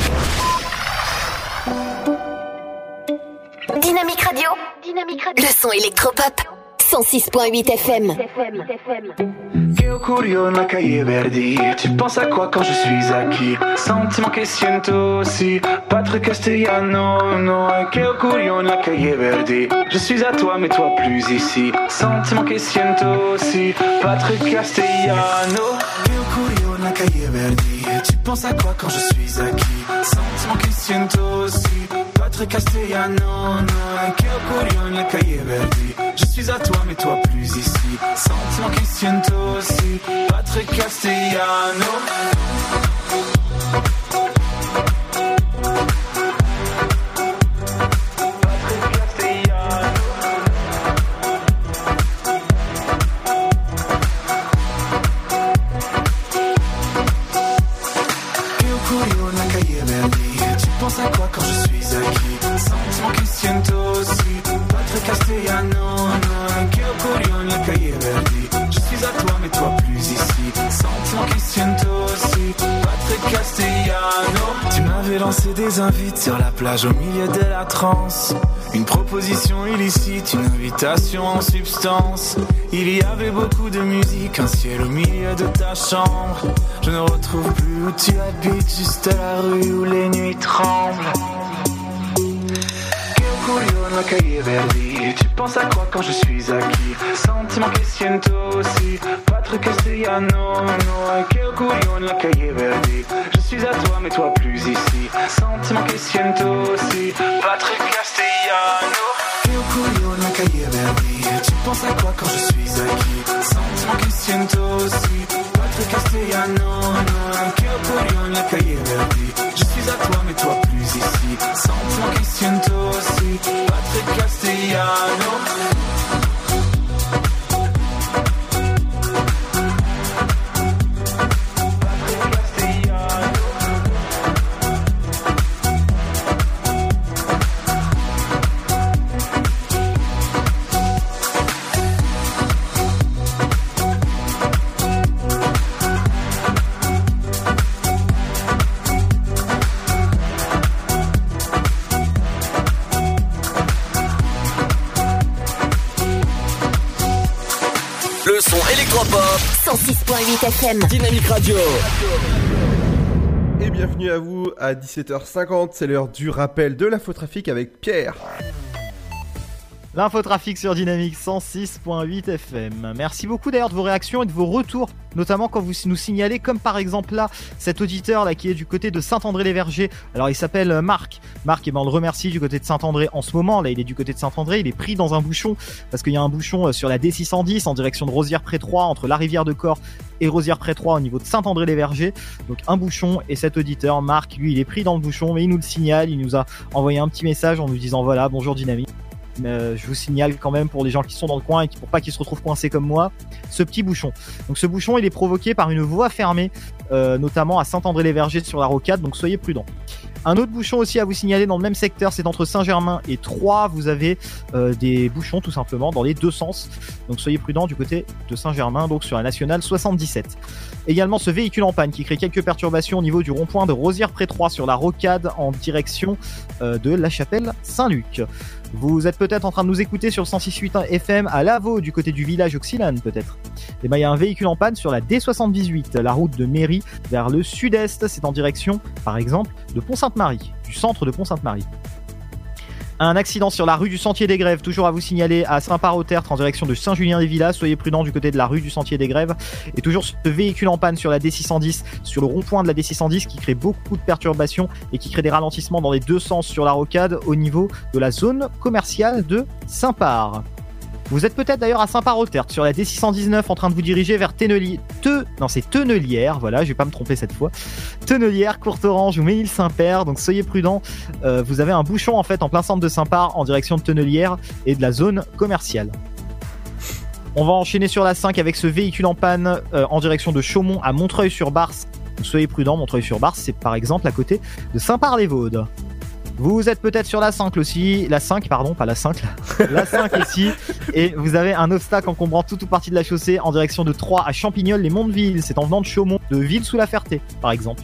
Dynamique Radio. Dynamique Radio. Le son électropop. 106.8 FM. Ho curio nella cahier Verdi Tu penses à quoi quand je suis acquis? Sentiment che siento aussi. Patrick Castellano no. Ho curio nella cahier Verdi Je suis à toi mais toi plus ici. Sentiment che siento aussi. Patrick Castellano. Ho curio nella cahier Verdi Tu penses à quoi quand je suis acquis? Sentiment che siento aussi. Patrick Castellano no Che nella cahier Verdi. Je suis à toi mais toi plus ici. Sentiment che siento aussi. Patrick Castellano Tu penses à quoi quand je suis acquis. Sentiment che siento aussi. Patrick Castellano no Che ho curio nella cahier Verdi Je suis à toi mais toi Castellano. Tu m'avais lancé des invites sur la plage au milieu de la transe. Une proposition illicite, une invitation en substance. Il y avait beaucoup de musique, un ciel au milieu de ta chambre. Je ne retrouve plus où tu habites, juste la rue où les nuits tremblent. Nella cahier Verdi Tu penses à quoi quand je suis acquis? Sentiment siento aussi. Patrick Castellano no curio nella cahier Verdi Je suis à toi mais toi plus ici. Sentiment siento aussi. Patrick Castellano curio nella cahier Verdi Tu penses à quoi quand je suis acquis? Sentiment siento aussi. Patrick Castellano no curio nella cahier Verdi Je suis à toi mais toi plus Sentiment che siento aussi. Patrick Castellano électropop. 106.8 FM. Dynamique Radio. Et bienvenue à vous à 17h50, c'est l'heure du rappel de l'infotrafic avec Pierre. L'infotrafic sur Dynamique 106.8 FM. Merci beaucoup d'ailleurs de vos réactions et de vos retours, notamment quand vous nous signalez, comme par exemple là, cet auditeur là qui est du côté de Saint-André-les-Vergers. Alors il s'appelle euh, Marc. Marc, et ben on le remercie du côté de Saint-André en ce moment. Là, il est du côté de Saint-André. Il est pris dans un bouchon parce qu'il y a un bouchon euh, sur la D610 en direction de Rosière-près-Troyes entre la rivière de Corps et Rosière-près-Troyes au niveau de Saint-André-les-Vergers. Donc un bouchon et cet auditeur Marc, lui, il est pris dans le bouchon, mais il nous le signale. Il nous a envoyé un petit message en nous disant voilà, bonjour Dynamique. Euh, je vous signale quand même pour les gens qui sont dans le coin et qui, pour pas qu'ils se retrouvent coincés comme moi, ce petit bouchon. Donc ce bouchon, il est provoqué par une voie fermée, euh, notamment à Saint-André-les-Vergers sur la rocade, donc soyez prudents. Un autre bouchon aussi à vous signaler dans le même secteur, c'est entre Saint-Germain et Troyes. Vous avez euh, des bouchons tout simplement dans les deux sens. Donc soyez prudents du côté de Saint-Germain, donc sur la nationale 77. Également ce véhicule en panne qui crée quelques perturbations au niveau du rond-point de Rosière-près-Troyes sur la rocade en direction de la chapelle Saint-Luc. Vous êtes peut-être en train de nous écouter sur le 106.8 FM à Lavaux, du côté du village Oxylane peut-être. Et ben il y a un véhicule en panne sur la D78, la route de Mairie vers le sud-est. C'est en direction, par exemple, de Pont-Sainte-Marie, du centre de Pont-Sainte-Marie. Un accident sur la rue du Sentier des Grèves, toujours à vous signaler à Saint-Par-au-Tertre en direction de Saint-Julien-des-Villas. Soyez prudents du côté de la rue du Sentier des Grèves. Et toujours ce véhicule en panne sur la D610, sur le rond-point de la D610 qui crée beaucoup de perturbations et qui crée des ralentissements dans les deux sens sur la rocade au niveau de la zone commerciale de Saint-Par. Vous êtes peut-être d'ailleurs à Saint-Par-au-Tertre sur la D619 en train de vous diriger vers Tenelier. Te... Non, c'est Tenelière, voilà, je vais pas me tromper cette fois. Tenelière, Courtorange ou Ménil-Saint-Père, donc soyez prudents. Euh, vous avez un bouchon en fait en plein centre de Saint-Par en direction de Tenelière et de la zone commerciale. On va enchaîner sur la 5 avec ce véhicule en panne euh, en direction de Chaumont à Montreuil-sur-Barse. Soyez prudents, Montreuil-sur-Barse, c'est par exemple à côté de Saint-Par-les-Vaudes. Vous êtes peut-être sur la 5 aussi, la 5 pardon, pas la 5, la, la 5 ici, et vous avez un obstacle encombrant toute ou partie de la chaussée en direction de Troyes à Champignol, les Monts-de-Ville, c'est en venant de Chaumont, de Ville sous la Ferté par exemple.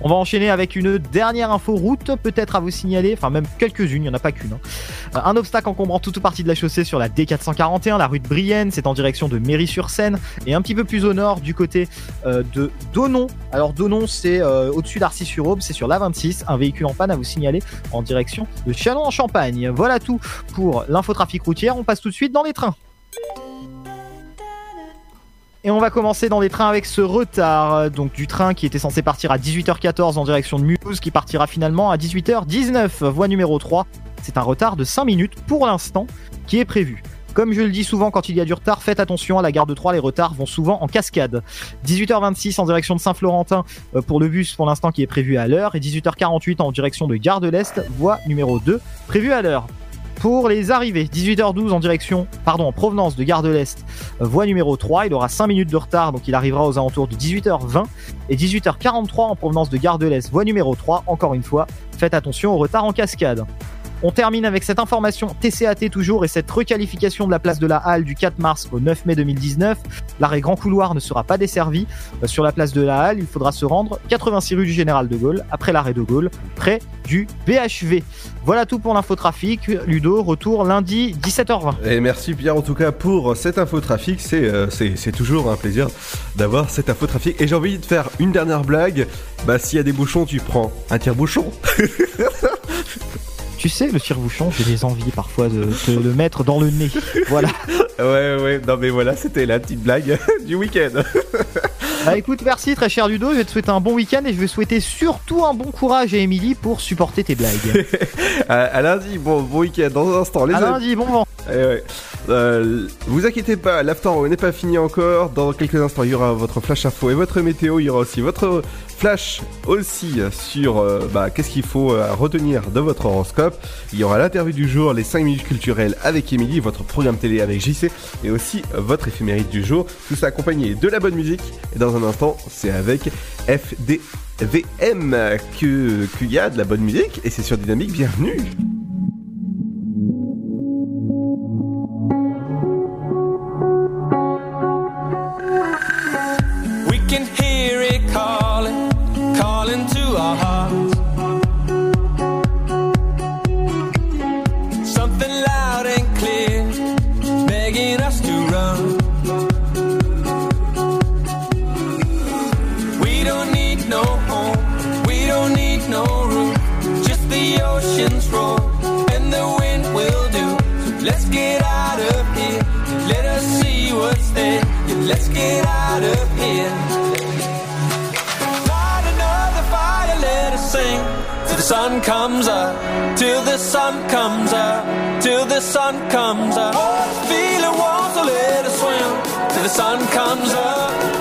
On va enchaîner avec une dernière info route, peut-être à vous signaler, enfin même quelques-unes, il n'y en a pas qu'une. hein. Un obstacle encombrant toute ou partie de la chaussée sur la D441, la rue de Brienne, c'est en direction de Méry-sur-Seine, et un petit peu plus au nord du côté euh, de Donon. Alors Donon, c'est euh, au-dessus d'Arcy-sur-Aube, c'est sur la 26, un véhicule en panne à vous signaler en direction de Chalon-en-Champagne. Voilà tout pour l'infotrafic routière, on passe tout de suite dans les trains. Et on va commencer dans les trains avec ce retard, euh, donc du train qui était censé partir à 18h14 en direction de Mulhouse, qui partira finalement à 18h19, voie numéro 3. C'est un retard de 5 minutes pour l'instant qui est prévu. Comme je le dis souvent quand il y a du retard, faites attention à la gare de Troyes, les retards vont souvent en cascade. 18h26 en direction de Saint-Florentin euh, pour le bus pour l'instant qui est prévu à l'heure et 18h48 en direction de Gare de l'Est, voie numéro 2 prévue à l'heure. Pour les arrivées, 18h12 en direction, pardon, en provenance de Gare de l'Est, euh, voie numéro 3, il aura 5 minutes de retard, donc il arrivera aux alentours de 18h20. Et 18h43 en provenance de Gare de l'Est, voie numéro 3, encore une fois, faites attention au retard en cascade. On termine avec cette information TCAT toujours et cette requalification de la place de la Halle du 4 mars au 9 mai 2019. L'arrêt Grand Couloir ne sera pas desservi. Euh, Sur la place de la Halle, il faudra se rendre 86 rue du Général de Gaulle, après l'arrêt de Gaulle, près du BHV. Voilà tout pour l'infotrafic. Ludo, retour lundi 17h20. Et merci Pierre en tout cas pour cet infotrafic, c'est euh, c'est toujours un plaisir d'avoir cet infotrafic. Et j'ai envie de faire une dernière blague, bah s'il y a des bouchons tu prends un tire-bouchon. Tu sais, le tire-bouchon, j'ai des envies parfois de te le mettre dans le nez. Voilà. ouais ouais, non mais voilà, c'était la petite blague du week-end. Bah écoute, merci très cher Ludo, je vais te souhaiter un bon week-end et je vais souhaiter surtout un bon courage à Émilie pour supporter tes blagues. à, à lundi, bon, bon week-end dans un instant. Les à amis. lundi, bon vent. Eh ouais. Euh, vous inquiétez pas, l'after n'est pas fini encore. Dans quelques instants, il y aura votre flash info et votre météo. Il y aura aussi votre flash aussi sur euh, bah, qu'est-ce qu'il faut euh, retenir de votre horoscope. Il y aura l'interview du jour, les 5 minutes culturelles avec Émilie, votre programme télé avec JC et aussi votre éphéméride du jour. Tout ça accompagné de la bonne musique. Et dans un instant, c'est avec FDVM que qu'il y a de la bonne musique et c'est sur Dynamique. Bienvenue. can hear it calling, calling to our hearts. Something loud and clear, begging us to run. We don't need no home, we don't need no room. just the ocean's roar and the wind will do. Let's get out of here, let us see what's there. Light another fire, let us sing till the sun comes up. Till the sun comes up. Till the sun comes up. Oh, feeling warm, so let us swim till the sun comes up.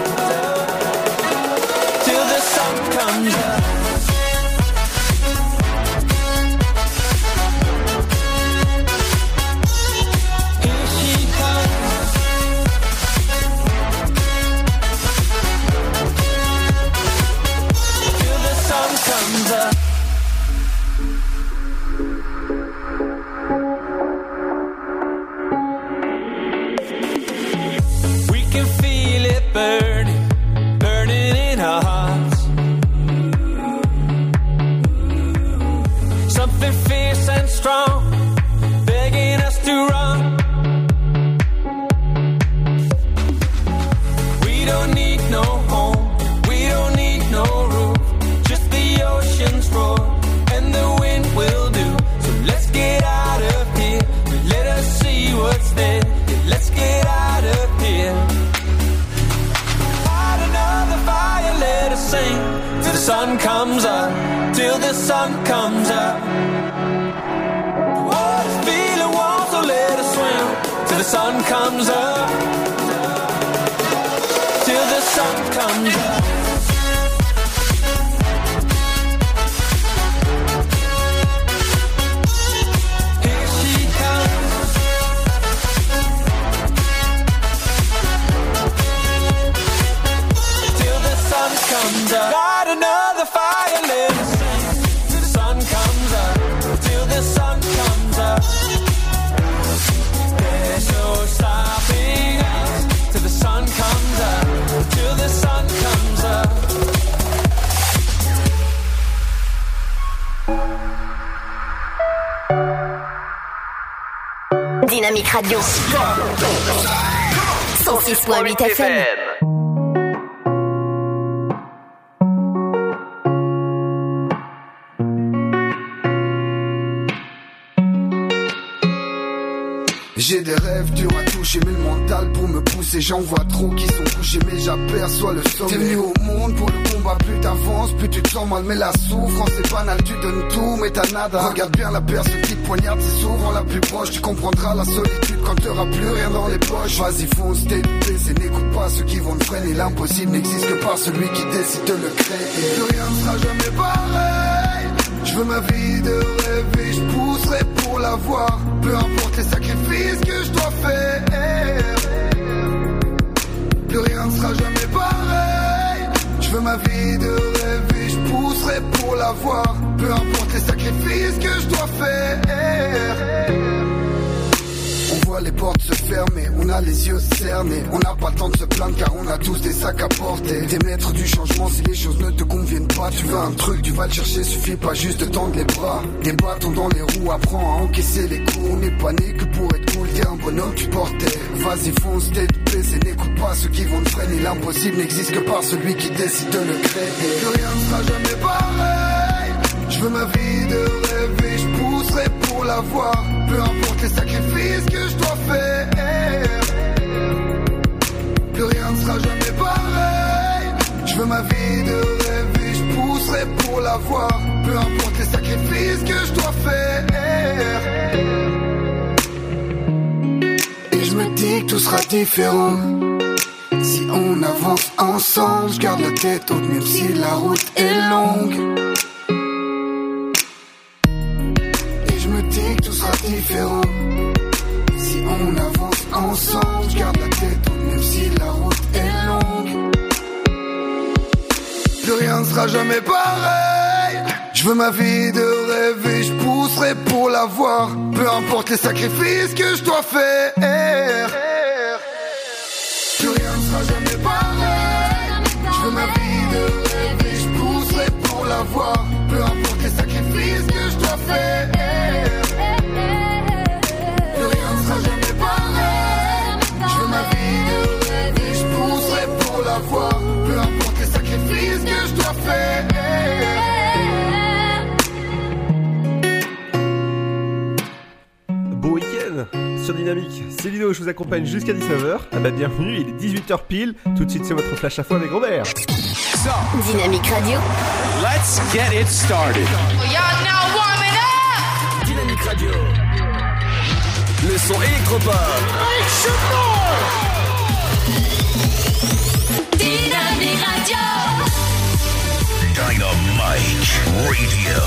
Radio. 106.8 FM. J'ai des rêves durs à toucher, mais le mental pour me pousser. J'en vois trop qui sont couchés, mais j'aperçois le sommet. T'es venu au monde pour le combat, plus t'avances, plus tu te sens mal. Mais la souffrance est banale, tu donnes tout, mais t'as nada. Regarde bien la personne qui te poignarde, c'est souvent la plus proche. Tu comprendras la solitude quand t'auras plus rien dans les poches. Vas-y, fonce, t'es baissé, n'écoute pas ceux qui vont te freiner. L'impossible n'existe que par celui qui décide de le créer. Plus rien ne sera jamais pareil. Je veux ma vie de rêve et je pousserai pour l'avoir. Peu importe les sacrifices que je dois faire. Rien ne sera jamais pareil. Je veux ma vie de rêve je pousserai pour l'avoir. Peu importe les sacrifices que je dois faire. On voit les portes se fermer, on a les yeux cernés. On n'a pas le temps de se plaindre car on a tous des sacs à porter. T'es maître du changement si les choses ne te conviennent pas. Tu veux un truc, tu vas le chercher, suffit pas juste de tendre les bras. Des bâtons dans les roues, apprends à encaisser les coups. On n'est pas né que pour être t'es un bonhomme, tu portais. Vas-y, fonce, tête baissée, n'écoute pas ceux qui vont te freiner. L'impossible n'existe que par celui qui décide de le créer. Que rien ne sera jamais pareil. Je veux ma vie de rêve et je pousserai pour l'avoir. Peu importe les sacrifices que je dois faire. Plus rien ne sera jamais pareil. Je veux ma vie de rêve et je pousserai pour l'avoir. Peu importe les sacrifices que je dois faire. Que tout sera différent. Si on avance ensemble, je garde la tête haute même si la route est longue. Et je me dis que tout sera différent. Si on avance ensemble, je garde la tête haute même si la route est longue. Plus rien ne sera jamais pareil. Je veux ma vie de rêve et je pousserai pour Peu importe les sacrifices que je dois faire. C'est je vous accompagne jusqu'à 19h. Ah bah bienvenue, il est 18h pile. Tout de suite, c'est votre flash à fond avec Robert. Dynamique Radio. Let's get it started. Y'all now warming up. Dynamique Radio. Le son électropop. Dynamique Radio. Dynamite Radio.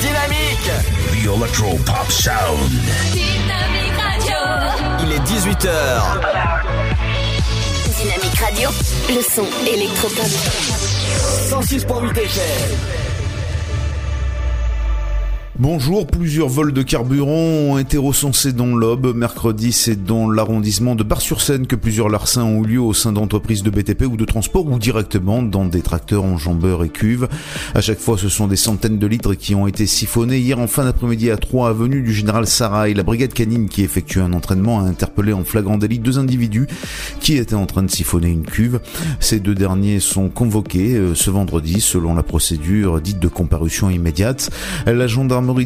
Dynamique. The Electro Pop Sound. Dynamique Radio. Il est 18h. Dynamique Radio. Le son électropop. 106.8 FM. Bonjour, plusieurs vols de carburant ont été recensés dans l'Aube. Mercredi, c'est dans l'arrondissement de Bar-sur-Seine que plusieurs larcins ont eu lieu au sein d'entreprises de BTP ou de transport ou directement dans des tracteurs enjambeurs et cuves. À chaque fois, ce sont des centaines de litres qui ont été siphonnés. Hier, en fin d'après-midi, à 3 avenue du Général Sarrail, la brigade canine qui effectue un entraînement a interpellé en flagrant délit deux individus qui étaient en train de siphonner une cuve. Ces deux derniers sont convoqués euh, ce vendredi selon la procédure dite de comparution immédiate. La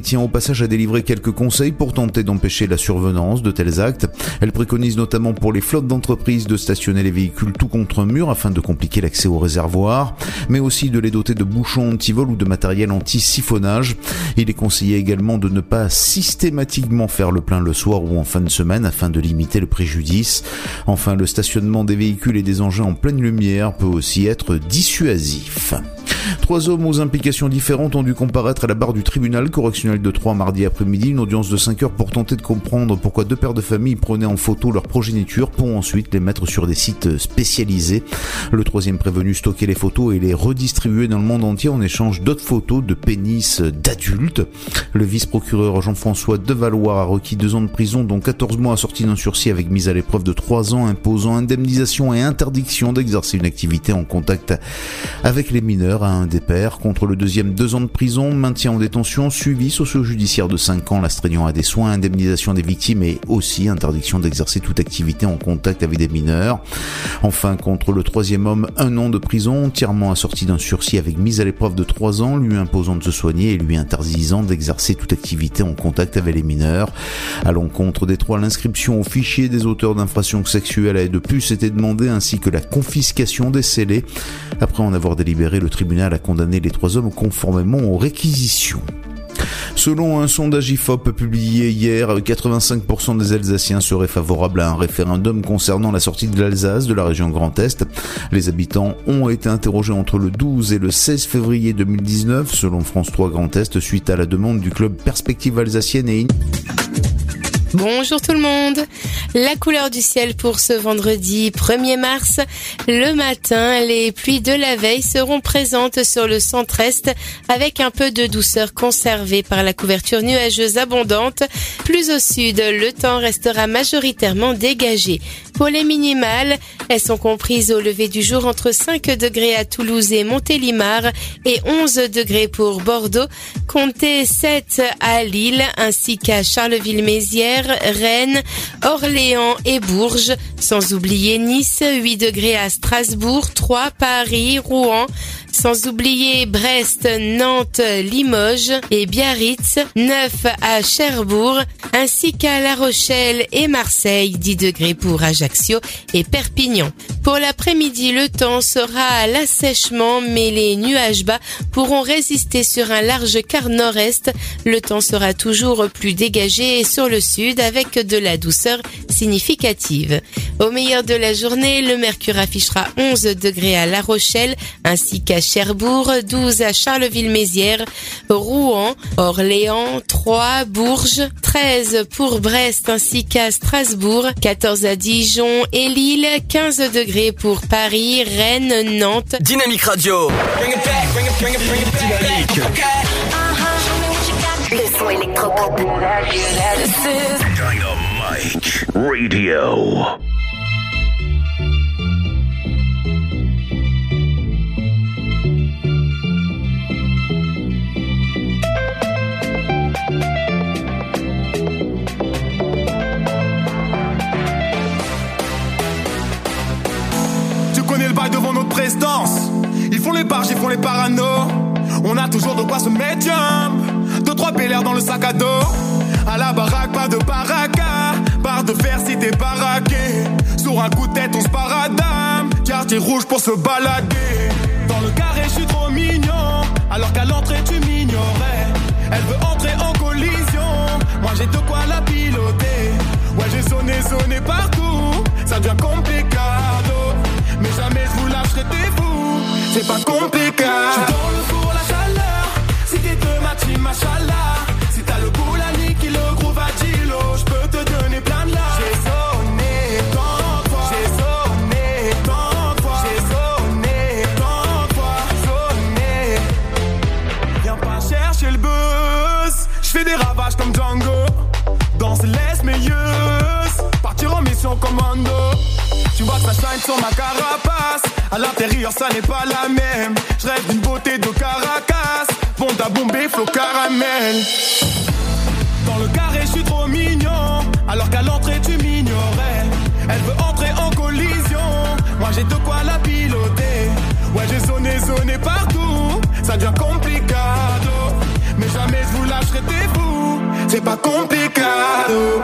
tient au passage à délivrer quelques conseils pour tenter d'empêcher la survenance de tels actes. Elle préconise notamment pour les flottes d'entreprises de stationner les véhicules tout contre un mur afin de compliquer l'accès au réservoir, mais aussi de les doter de bouchons anti-vol ou de matériel anti-siphonnage. Il est conseillé également de ne pas systématiquement faire le plein le soir ou en fin de semaine afin de limiter le préjudice. Enfin, le stationnement des véhicules et des engins en pleine lumière peut aussi être dissuasif. Trois hommes aux implications différentes ont dû comparaître à la barre du tribunal correctionnel de Troyes mardi après-midi, une audience de 5 heures pour tenter de comprendre pourquoi deux pères de famille prenaient en photo leur progéniture pour ensuite les mettre sur des sites spécialisés. Le troisième prévenu stockait les photos et les redistribuait dans le monde entier en échange d'autres photos de pénis d'adultes. Le vice-procureur Jean-François Devaloir a requis deux ans de prison, dont 14 mois assortis d'un sursis avec mise à l'épreuve de 3 ans, imposant indemnisation et interdiction d'exercer une activité en contact avec les mineurs un des pères. Contre le deuxième, deux ans de prison, maintien en détention, suivi socio-judiciaire de 5 ans, l'astreignant à des soins, indemnisation des victimes et aussi interdiction d'exercer toute activité en contact avec des mineurs. Enfin, contre le troisième homme, un an de prison, entièrement assorti d'un sursis avec mise à l'épreuve de 3 ans, lui imposant de se soigner et lui interdisant d'exercer toute activité en contact avec les mineurs. À l'encontre des trois, l'inscription au fichier des auteurs d'infractions sexuelles a de plus été demandée ainsi que la confiscation des scellés. Après en avoir délibéré, le tribunal a condamné les trois hommes conformément aux réquisitions. Selon un sondage IFOP publié hier, 85% des Alsaciens seraient favorables à un référendum concernant la sortie de l'Alsace de la région Grand Est. Les habitants ont été interrogés entre le 12 et le 16 février 2019, selon France 3 Grand Est, suite à la demande du club Perspective Alsacienne et Bonjour tout le monde. La couleur du ciel pour ce vendredi 1er mars. Le matin, les pluies de la veille seront présentes sur le centre-est avec un peu de douceur conservée par la couverture nuageuse abondante. Plus au sud, le temps restera majoritairement dégagé. Pour les minimales, elles sont comprises au lever du jour entre 5 degrés à Toulouse et Montélimar et 11 degrés pour Bordeaux. Comptez 7 à Lille ainsi qu'à Charleville-Mézières, Rennes, Orléans et Bourges. Sans oublier Nice, 8 degrés à Strasbourg, 3 Paris, Rouen. Sans oublier Brest, Nantes, Limoges et Biarritz, 9 à Cherbourg, ainsi qu'à La Rochelle et Marseille, 10 degrés pour Ajaccio et Perpignan. Pour l'après-midi, le temps sera à l'assèchement, mais les nuages bas pourront résister sur un large quart nord-est. Le temps sera toujours plus dégagé sur le sud avec de la douceur significative. Au meilleur de la journée, le mercure affichera 11 degrés à La Rochelle ainsi qu'à Cherbourg, 12 à Charleville-Mézières, Rouen, Orléans, Troyes, Bourges, 13 pour Brest ainsi qu'à Strasbourg, 14 à Dijon et Lille, 15 degrés pour Paris, Rennes, Nantes. Dynamique Radio. Dynamique. Le son électropop. Dynamite Radio. Ils font les barges, ils font les paranos. On a toujours de quoi se médium. Deux, trois PLR dans le sac à dos. À la baraque, pas de baraka. Barre de fer si t'es baraqué. Sur un coup de tête, on se paradame. Quartier rouge pour se balader. Dans le carré, je suis trop mignon. Alors qu'à l'entrée, tu m'ignorais. Elle veut entrer en collision. Moi, j'ai de quoi la piloter. Ouais, j'ai sonné, sonné partout. Ça devient complicado. C'est pas compliqué. J'suis dans le four, la chaleur. Si t'es de ma team, machallah. Si t'as le bout, la nique, le groove à Gilo. J'peux te donner plein de larmes. J'ai sonné tant de fois. J'ai sonné tant de fois. J'ai sonné tant de fois. Sonné. Viens pas chercher le buzz. J'fais des ravages comme Django. Dans ces laisse meilleuse. Partir en mission commando. Tu vois que ça shine sur ma carapace. À l'intérieur, ça n'est pas la même. Je rêve d'une beauté de Caracas. Bon à bomber, flot caramel. Dans le carré, je suis trop mignon. Alors qu'à l'entrée, tu m'ignorais. Elle veut entrer en collision. Moi, j'ai de quoi la piloter. Ouais, j'ai sonné, sonné partout. Ça devient complicado. Mais jamais je vous lâcherai des fous. C'est pas complicado.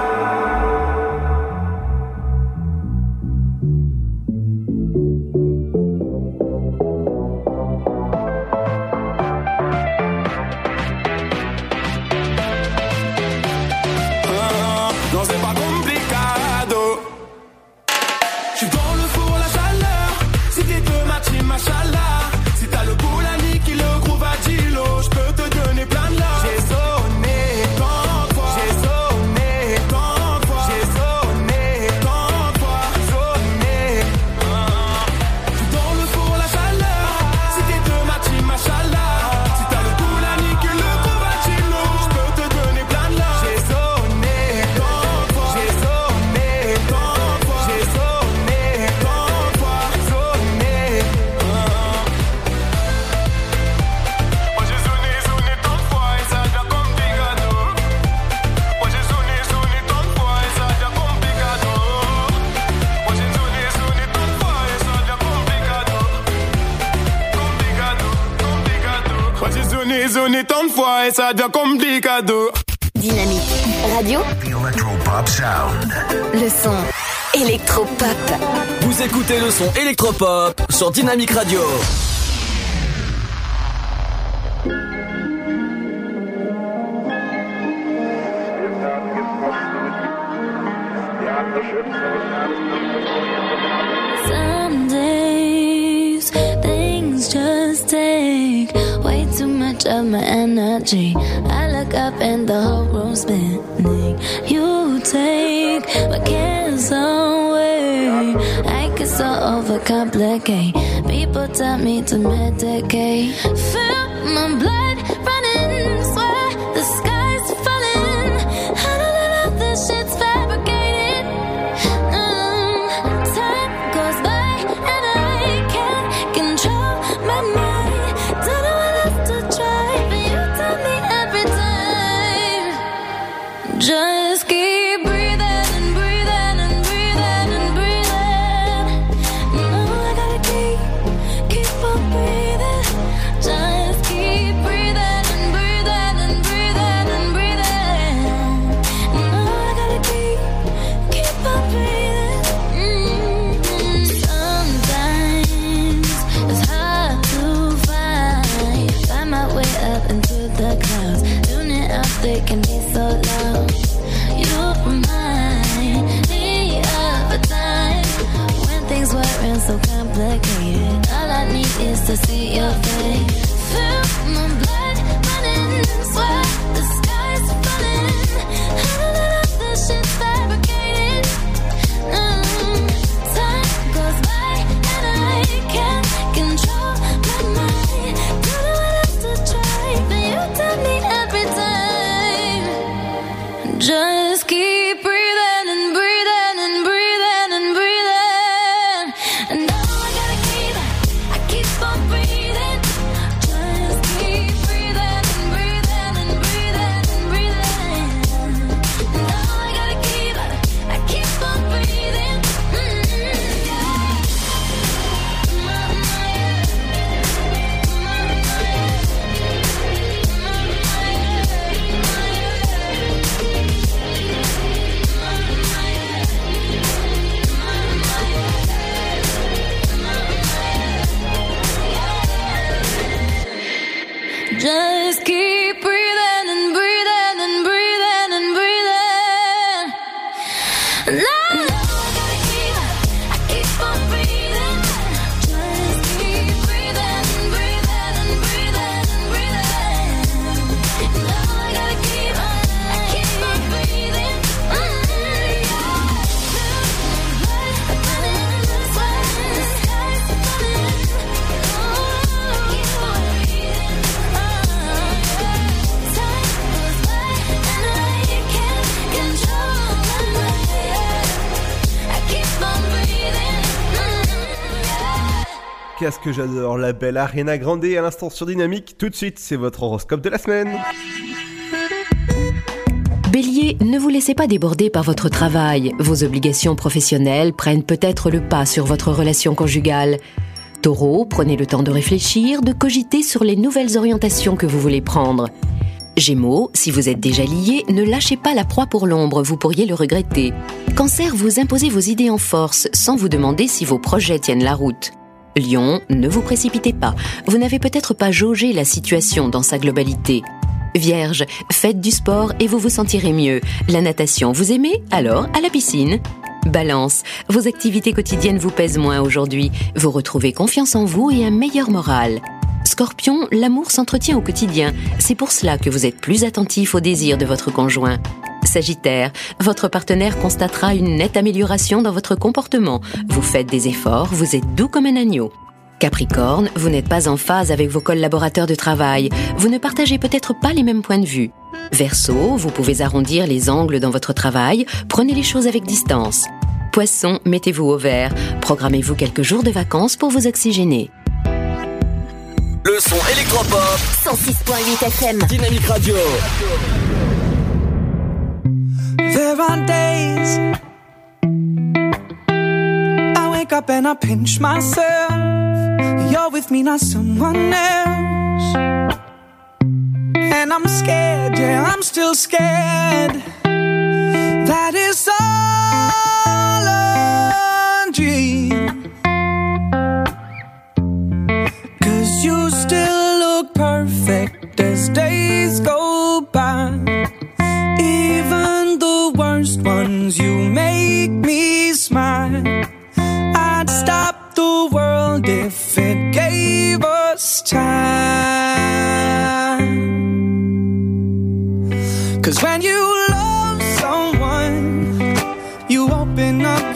Complicado. Dynamique Radio, Electropop Sound. le son électropop. Vous écoutez le son électropop sur Dynamic Radio. Of my energy. I look up and the whole room's spinning. You take my cares away. I get so overcomplicate. People tell me to medicate. Feel my blood Qu'est-ce que j'adore la belle Ariana Grande à l'instant sur Dynamique. Tout de suite, c'est votre horoscope de la semaine. Bélier, ne vous laissez pas déborder par votre travail. Vos obligations professionnelles prennent peut-être le pas sur votre relation conjugale. Taureau, prenez le temps de réfléchir, de cogiter sur les nouvelles orientations que vous voulez prendre. Gémeaux, si vous êtes déjà lié, ne lâchez pas la proie pour l'ombre, vous pourriez le regretter. Cancer, vous imposez vos idées en force, sans vous demander si vos projets tiennent la route. Lion, ne vous précipitez pas, vous n'avez peut-être pas jaugé la situation dans sa globalité. Vierge, faites du sport et vous vous sentirez mieux. La natation, vous aimez? Alors, à la piscine. Balance, vos activités quotidiennes vous pèsent moins aujourd'hui. Vous retrouvez confiance en vous et un meilleur moral. Scorpion, l'amour s'entretient au quotidien. C'est pour cela que vous êtes plus attentif aux désirs de votre conjoint. Sagittaire, votre partenaire constatera une nette amélioration dans votre comportement. Vous faites des efforts, vous êtes doux comme un agneau. Capricorne, vous n'êtes pas en phase avec vos collaborateurs de travail. Vous ne partagez peut-être pas les mêmes points de vue. Verseau, vous pouvez arrondir les angles dans votre travail. Prenez les choses avec distance. Poisson, mettez-vous au vert. Programmez-vous quelques jours de vacances pour vous oxygéner. Le son électropop. 106.8 FM. Dynamique Radio. There are days I wake up and I pinch myself. You're with me, not someone else. And I'm scared, yeah, I'm still scared. That is all a dream. Cause you still look perfect as days go by. Worst ones, you make me smile. I'd stop the world if it gave us time. Cause when you love someone, you open up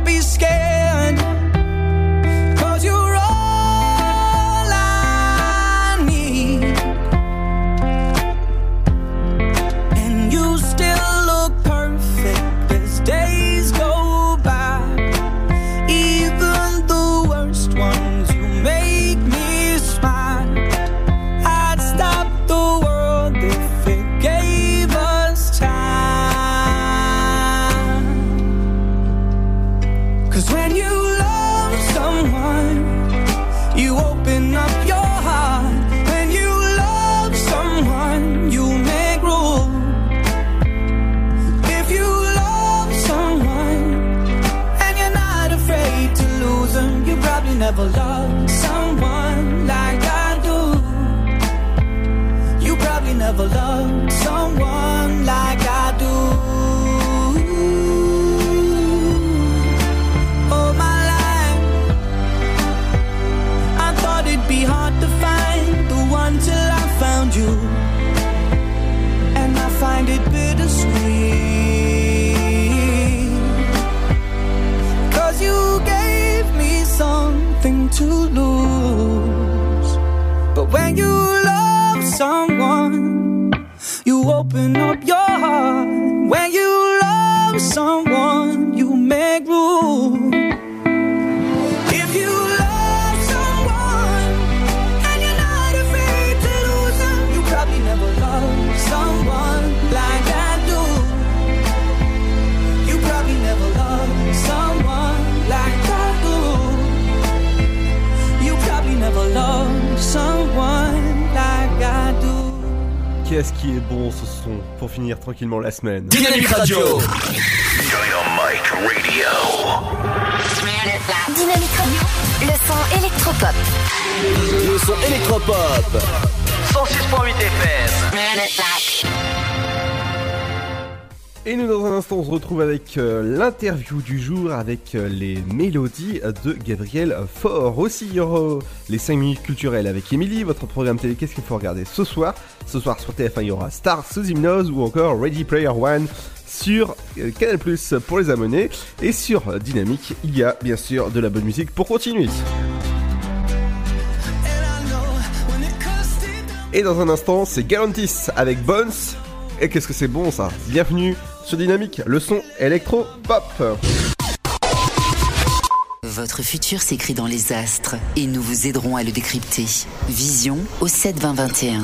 never loved someone like I do. You probably never loved someone like to lose. But when you love someone, you open up your heart. When you love someone, Qu'est-ce qui est bon ce son pour finir tranquillement la semaine. Dynamique Radio. Dynamique Radio. Le son électropop. Le son électropop. 106.8 FM. Et nous dans un instant on se retrouve avec euh, l'interview du jour avec euh, les mélodies de Gabriel Faure. Aussi il y aura les 5 minutes culturelles avec Emily, votre programme télé qu'est-ce qu'il faut regarder ce soir? Ce soir sur TF1 il y aura Star sous hypnose ou encore Ready Player One sur euh, Canal Plus pour les abonnés. Et sur Dynamique il y a bien sûr de la bonne musique pour continuer. Et dans un instant, c'est Galantis avec Bones. Et qu'est-ce que c'est bon ça? Bienvenue sur Dynamique, le son électro-pop. Votre futur s'écrit dans les astres et nous vous aiderons à le décrypter. Vision au 7 20 21.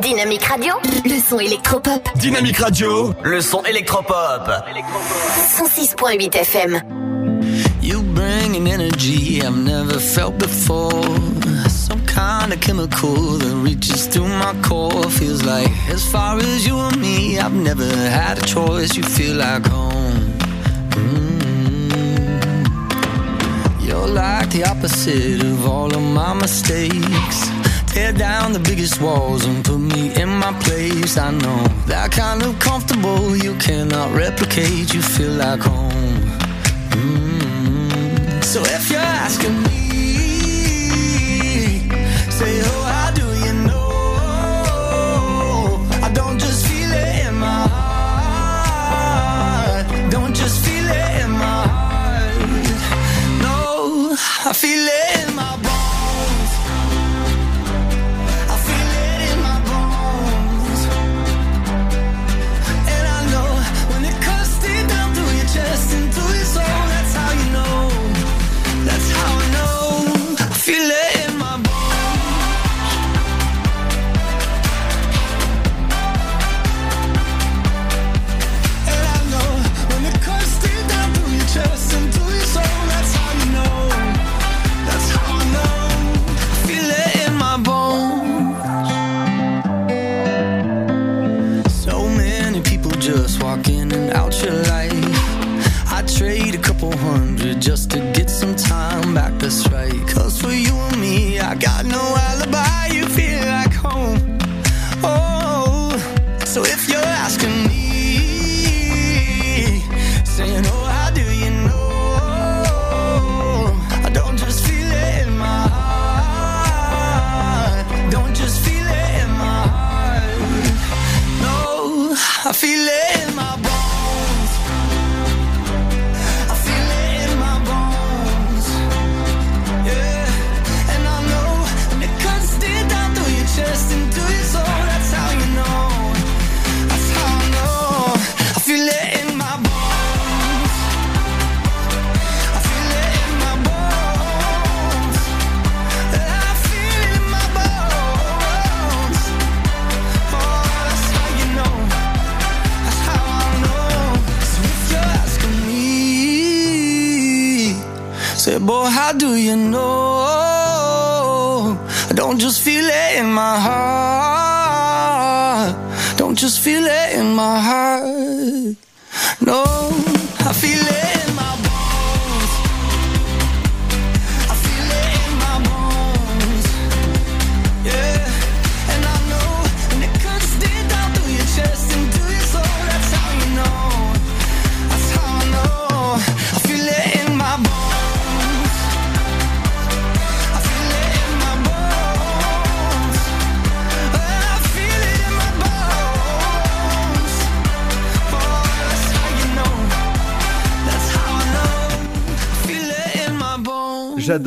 Dynamique Radio, le son électropop. Dynamique Radio, le son électropop. 106.8 FM. You bring an energy I've never felt before. Some kind of chemical that reaches through my core. Feels like as far as you and me, I've never had a choice. You feel like home. Mm. You're like the opposite of all of my mistakes. Tear down the biggest walls and put me in my place. I know that kind of comfortable you cannot replicate. You feel like home. Mm. So if you're asking me, say, oh, how do you know? I don't just feel it in my heart. Don't just feel it in my heart. No, I feel it how do you know? I don't just feel it in my heart. Don't just feel it in my heart.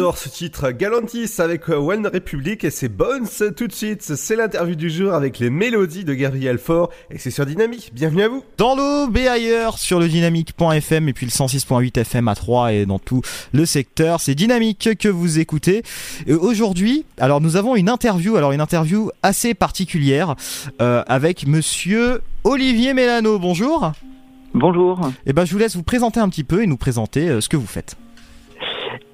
J'adore ce titre Galantis avec euh, One Republic et c'est Bones tout de suite. C'est l'interview du jour avec les mélodies de Gabriel Faure et c'est sur Dynamique. Bienvenue à vous. Dans l'eau, et ailleurs sur le dynamique.fm et puis le 106.8 FM à 3 et dans tout le secteur. C'est Dynamique que vous écoutez. Aujourd'hui, alors nous avons une interview, alors une interview assez particulière euh, avec monsieur Olivier Mélano. Bonjour. Bonjour. Et ben je vous laisse vous présenter un petit peu et nous présenter euh, ce que vous faites.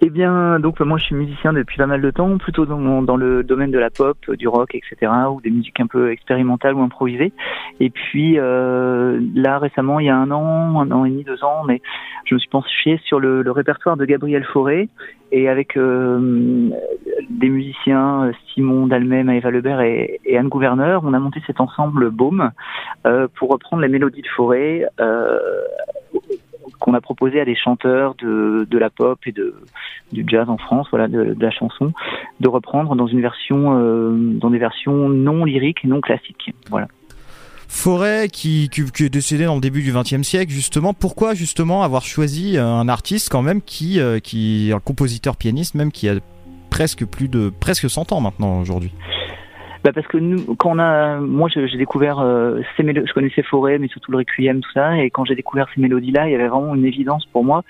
Eh bien, donc moi je suis musicien depuis pas mal de temps, plutôt dans, le domaine de la pop, du rock, etc., ou des musiques un peu expérimentales ou improvisées. Et puis euh, là récemment, il y a un an, un an et demi, deux ans, mais je me suis penché sur le, le répertoire de Gabriel Fauré et avec euh, des musiciens Simon Dalmet, Maëva Lebert et, et, Anne Gouverneur, on a monté cet ensemble Baume euh, pour reprendre les mélodies de Fauré euh, qu'on a proposé à des chanteurs de, de la pop et de, du jazz en France, voilà, de, la chanson, de reprendre dans une version, euh, dans des versions non lyriques non classiques. Voilà. Forêt qui, qui, est décédé dans le début du XXe siècle, justement. Pourquoi justement avoir choisi un artiste quand même qui, euh, qui un compositeur pianiste même qui a presque plus de presque 100 ans maintenant aujourd'hui? Bah parce que nous, quand on a, moi j'ai découvert euh, ces mélodies, je connaissais Forêt, mais surtout le Requiem, tout ça, et quand j'ai découvert ces mélodies-là, il y avait vraiment une évidence pour moi.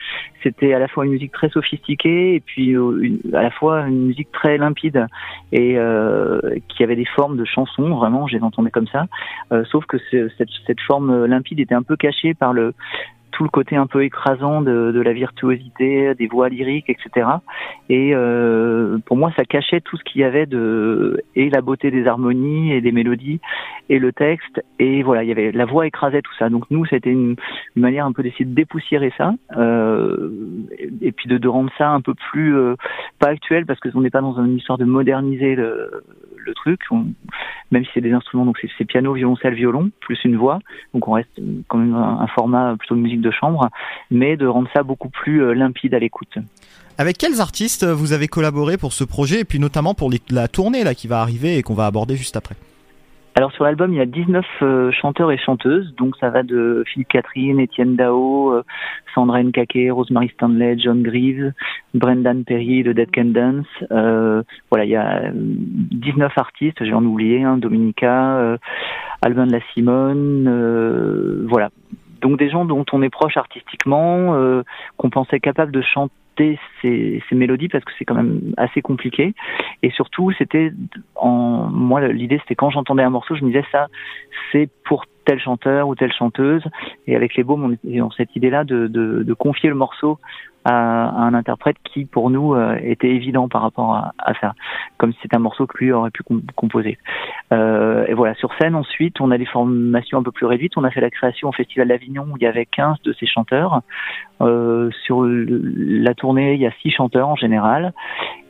C'était à la fois une musique très sophistiquée et puis euh, une, à la fois une musique très limpide et euh, qui avait des formes de chansons. Vraiment, je les entendais comme ça. Euh, sauf que cette, cette forme limpide était un peu cachée par le tout le côté un peu écrasant de, de, la virtuosité, des voix lyriques, etc. Et euh, pour moi, ça cachait tout ce qu'il y avait de et la beauté des harmonies et des mélodies et le texte et voilà, il y avait la voix écrasait tout ça. Donc nous, c'était une, une, manière un peu d'essayer de dépoussiérer ça euh, et, puis de, de, rendre ça un peu plus euh, pas actuel parce que on n'est pas dans une histoire de moderniser le, le truc, on, même si c'est des instruments, donc c'est piano, violoncelle, violon, plus une voix, donc on reste quand même un, un format plutôt de musique de chambre, mais de rendre ça beaucoup plus euh, limpide à l'écoute. Avec quels artistes vous avez collaboré pour ce projet et puis notamment pour les, la tournée là qui va arriver et qu'on va aborder juste après? Alors sur l'album, il y a 19 euh, chanteurs et chanteuses, donc ça va de Philippe Catherine, Étienne Dao, euh, Sandra Nkake, Rosemary Stanley, John Greaves, Brendan Perry de Dead Can Dance. Euh, voilà, il y a 19 artistes, j'ai en oublié, hein, Dominica, euh, Albin de la Simone, voilà. Donc des gens dont on est proche artistiquement, qu'on pensait capables de chanter ces, ces, mélodies parce que c'est quand même assez compliqué. Et surtout c'était en moi l'idée c'était quand j'entendais un morceau je me disais ça c'est pour tel chanteur ou telle chanteuse. Et avec les baumes on ont cette idée là de, confier le morceau à, un interprète qui pour nous euh, était évident par rapport à, ça comme si c'était un morceau que lui aurait pu composer. Euh, et voilà sur scène ensuite on a des formations un peu plus réduites. On a fait la création au festival d'Avignon où il y avait 15 de ces chanteurs. Euh, sur la tournée il y a six chanteurs en général.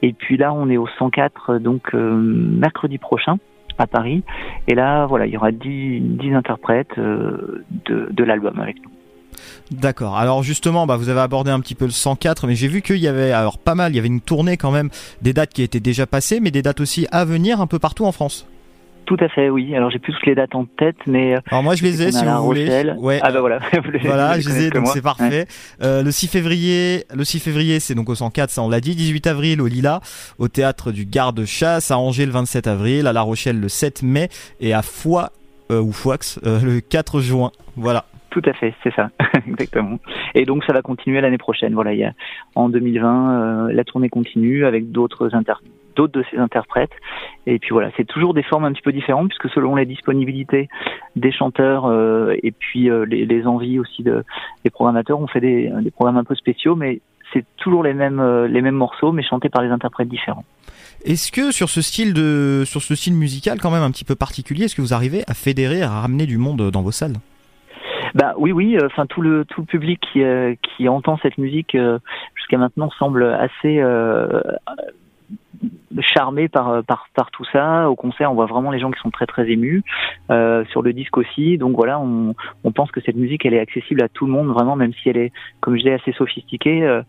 Et puis là on est au 104 donc mercredi prochain à Paris. Et là, voilà, il y aura 10, 10 interprètes euh, de, de l'album avec nous. D'accord. Alors justement, bah, vous avez abordé un petit peu le 104, mais j'ai vu qu'il y avait alors pas mal. Il y avait une tournée quand même, des dates qui étaient déjà passées, mais des dates aussi à venir un peu partout en France. Tout à fait, oui. Alors j'ai plus toutes les dates en tête, mais. Alors moi je les ai, si vous voulez. Ouais. Ah bah voilà. voilà, je les ai, donc c'est parfait. Ouais. Euh, le 6 février, le 6 février, c'est donc au 104, ça on l'a dit. 18 avril au Lila, au théâtre du Garde-Chasse, à Angers le 27 avril, à La Rochelle le 7 mai et à Foix euh, ou Foix euh, le 4 juin. Voilà. Tout à fait, c'est ça, exactement. Et donc ça va continuer l'année prochaine. Voilà, il y a, en 2020, la tournée continue avec d'autres inter d'autres de ces interprètes. Et puis voilà, c'est toujours des formes un petit peu différentes puisque selon les disponibilités des chanteurs euh, et puis euh, les, les, envies aussi de, des programmateurs, on fait des, des programmes un peu spéciaux, mais c'est toujours les mêmes euh, les mêmes morceaux mais chantés par des interprètes différents. Est-ce que sur ce style de sur ce style musical quand même un petit peu particulier, est-ce que vous arrivez à fédérer, à ramener du monde dans vos salles? Bah oui, oui. Enfin, tout le tout le public qui euh, qui entend cette musique euh, jusqu'à maintenant semble assez charmé par, par par tout ça. Au concert, on voit vraiment les gens qui sont très très émus. Euh, sur le disque aussi. Donc voilà, on, pense que cette musique, elle est accessible à tout le monde, vraiment, même si elle est, comme je disais, assez sophistiquée. Euh,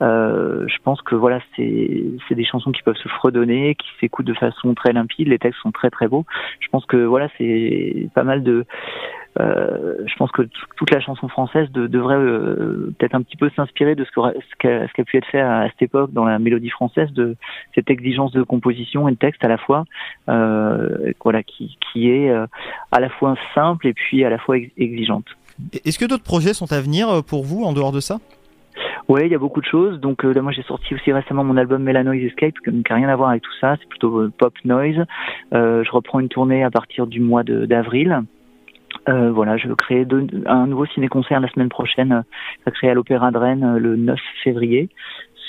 euh, je pense que voilà, c'est des chansons qui peuvent se fredonner, qui s'écoutent de façon très limpide. Les textes sont très très beaux. Je pense que voilà, c'est pas mal de euh, je pense que toute la chanson française de- devrait euh, peut-être un petit peu s'inspirer de ce qu'a ce pu être fait à, à cette époque dans la mélodie française, de cette exigence de composition et de texte à la fois, euh, voilà, qui, qui est euh, à la fois simple et puis à la fois ex- exigeante. Est-ce que d'autres projets sont à venir euh, pour vous en dehors de ça? Ouais, il y a beaucoup de choses. Donc euh, là, moi, j'ai sorti aussi récemment mon album Melanoise Escape, qui n'a rien à voir avec tout ça. C'est plutôt euh, pop noise. Euh, je reprends une tournée à partir du mois d'avril. Euh, voilà, je veux créer deux- un nouveau ciné-concert la semaine prochaine. euh, Ça créé à l'Opéra de Rennes euh, le 9 février,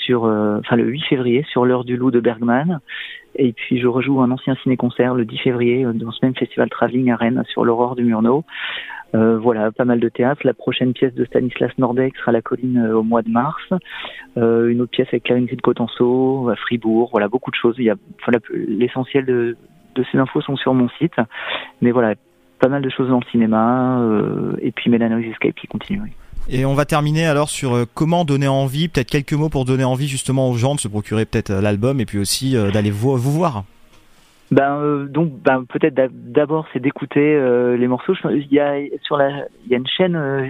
sur, euh, enfin le 8 février, sur l'heure du loup de Bergman. Et puis je rejoue un ancien ciné-concert le 10 février euh, dans ce même festival Travelling à Rennes sur l'aurore du Murnau. Euh, voilà, pas mal de théâtre. La prochaine pièce de Stanislas Nordeck sera La Colline au mois de mars. Euh, une autre pièce avec Clarine de Cotenceau, à Fribourg. Voilà, beaucoup de choses. Il y a, enfin, l'essentiel de, de ces infos sont sur mon site. Mais voilà, pas mal de choses dans le cinéma. euh, et puis Melanoise Escape qui continue. oui. Et on va terminer alors sur euh, comment donner envie, peut-être quelques mots pour donner envie justement aux gens de se procurer peut-être euh, l'album et puis aussi d'aller vous, vous voir. Ben euh, donc ben peut-être d'ab- d'abord c'est d'écouter euh, les morceaux. Il y a sur la il y a une chaîne euh,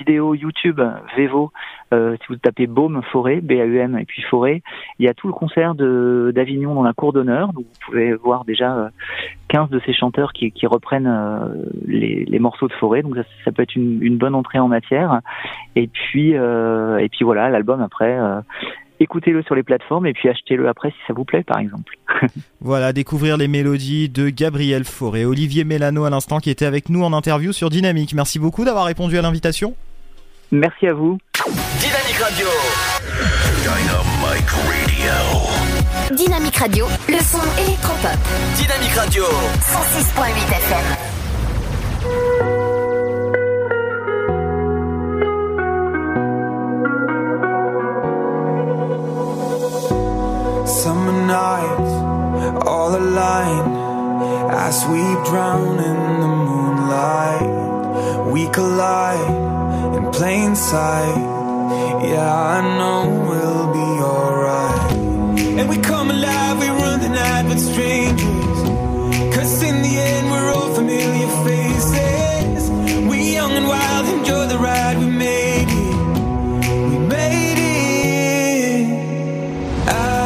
vidéo YouTube Vevo. euh, si vous tapez Baume Forêt B A U M et puis Forêt, il y a tout le concert de d'Avignon dans la cour d'honneur. Vous pouvez voir déjà euh, 15 de ces chanteurs qui, qui reprennent euh, les, les morceaux de Forêt. Donc ça, peut être une, bonne entrée en matière. Et puis euh, et puis voilà l'album après. euh, Écoutez-le sur les plateformes et puis achetez-le après si ça vous plaît par exemple. Voilà, découvrir les mélodies de Gabriel Fauré, Olivier Mélano à l'instant qui était avec nous en interview sur Dynamique. Merci beaucoup d'avoir répondu à l'invitation. Merci à vous. Dynamique Radio. Dynamique Radio. Dynamique Radio, le son électropop. Dynamique Radio. 106.8 FM. Summer nights, all aligned as we drown in the moonlight. We collide plain sight. Yeah, I know we'll be alright. And we come alive, we run the night with strangers. Cause in the end, we're all familiar faces. We young and wild, enjoy the ride, we made it. We made it. I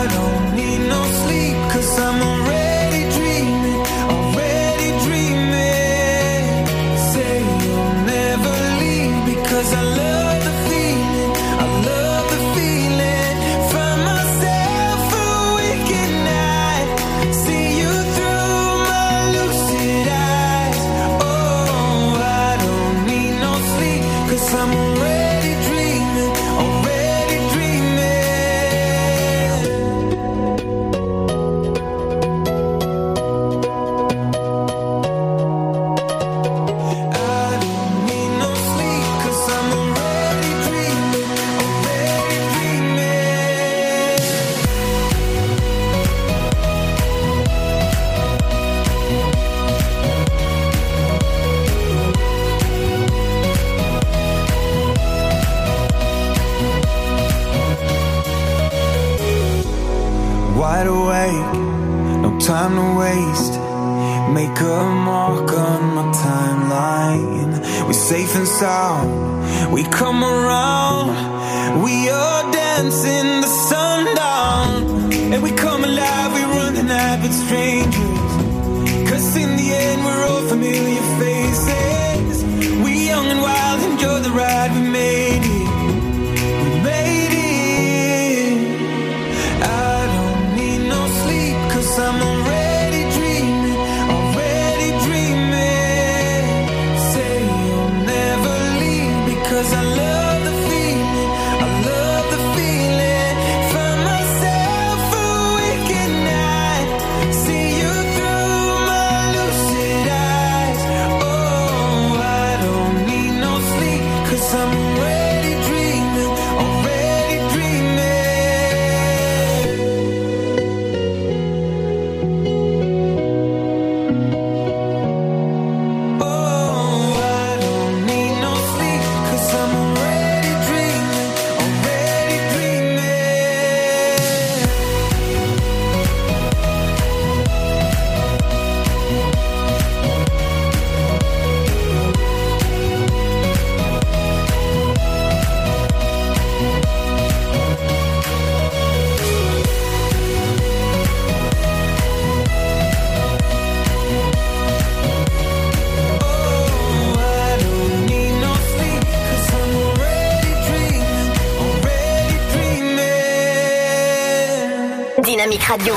Radio.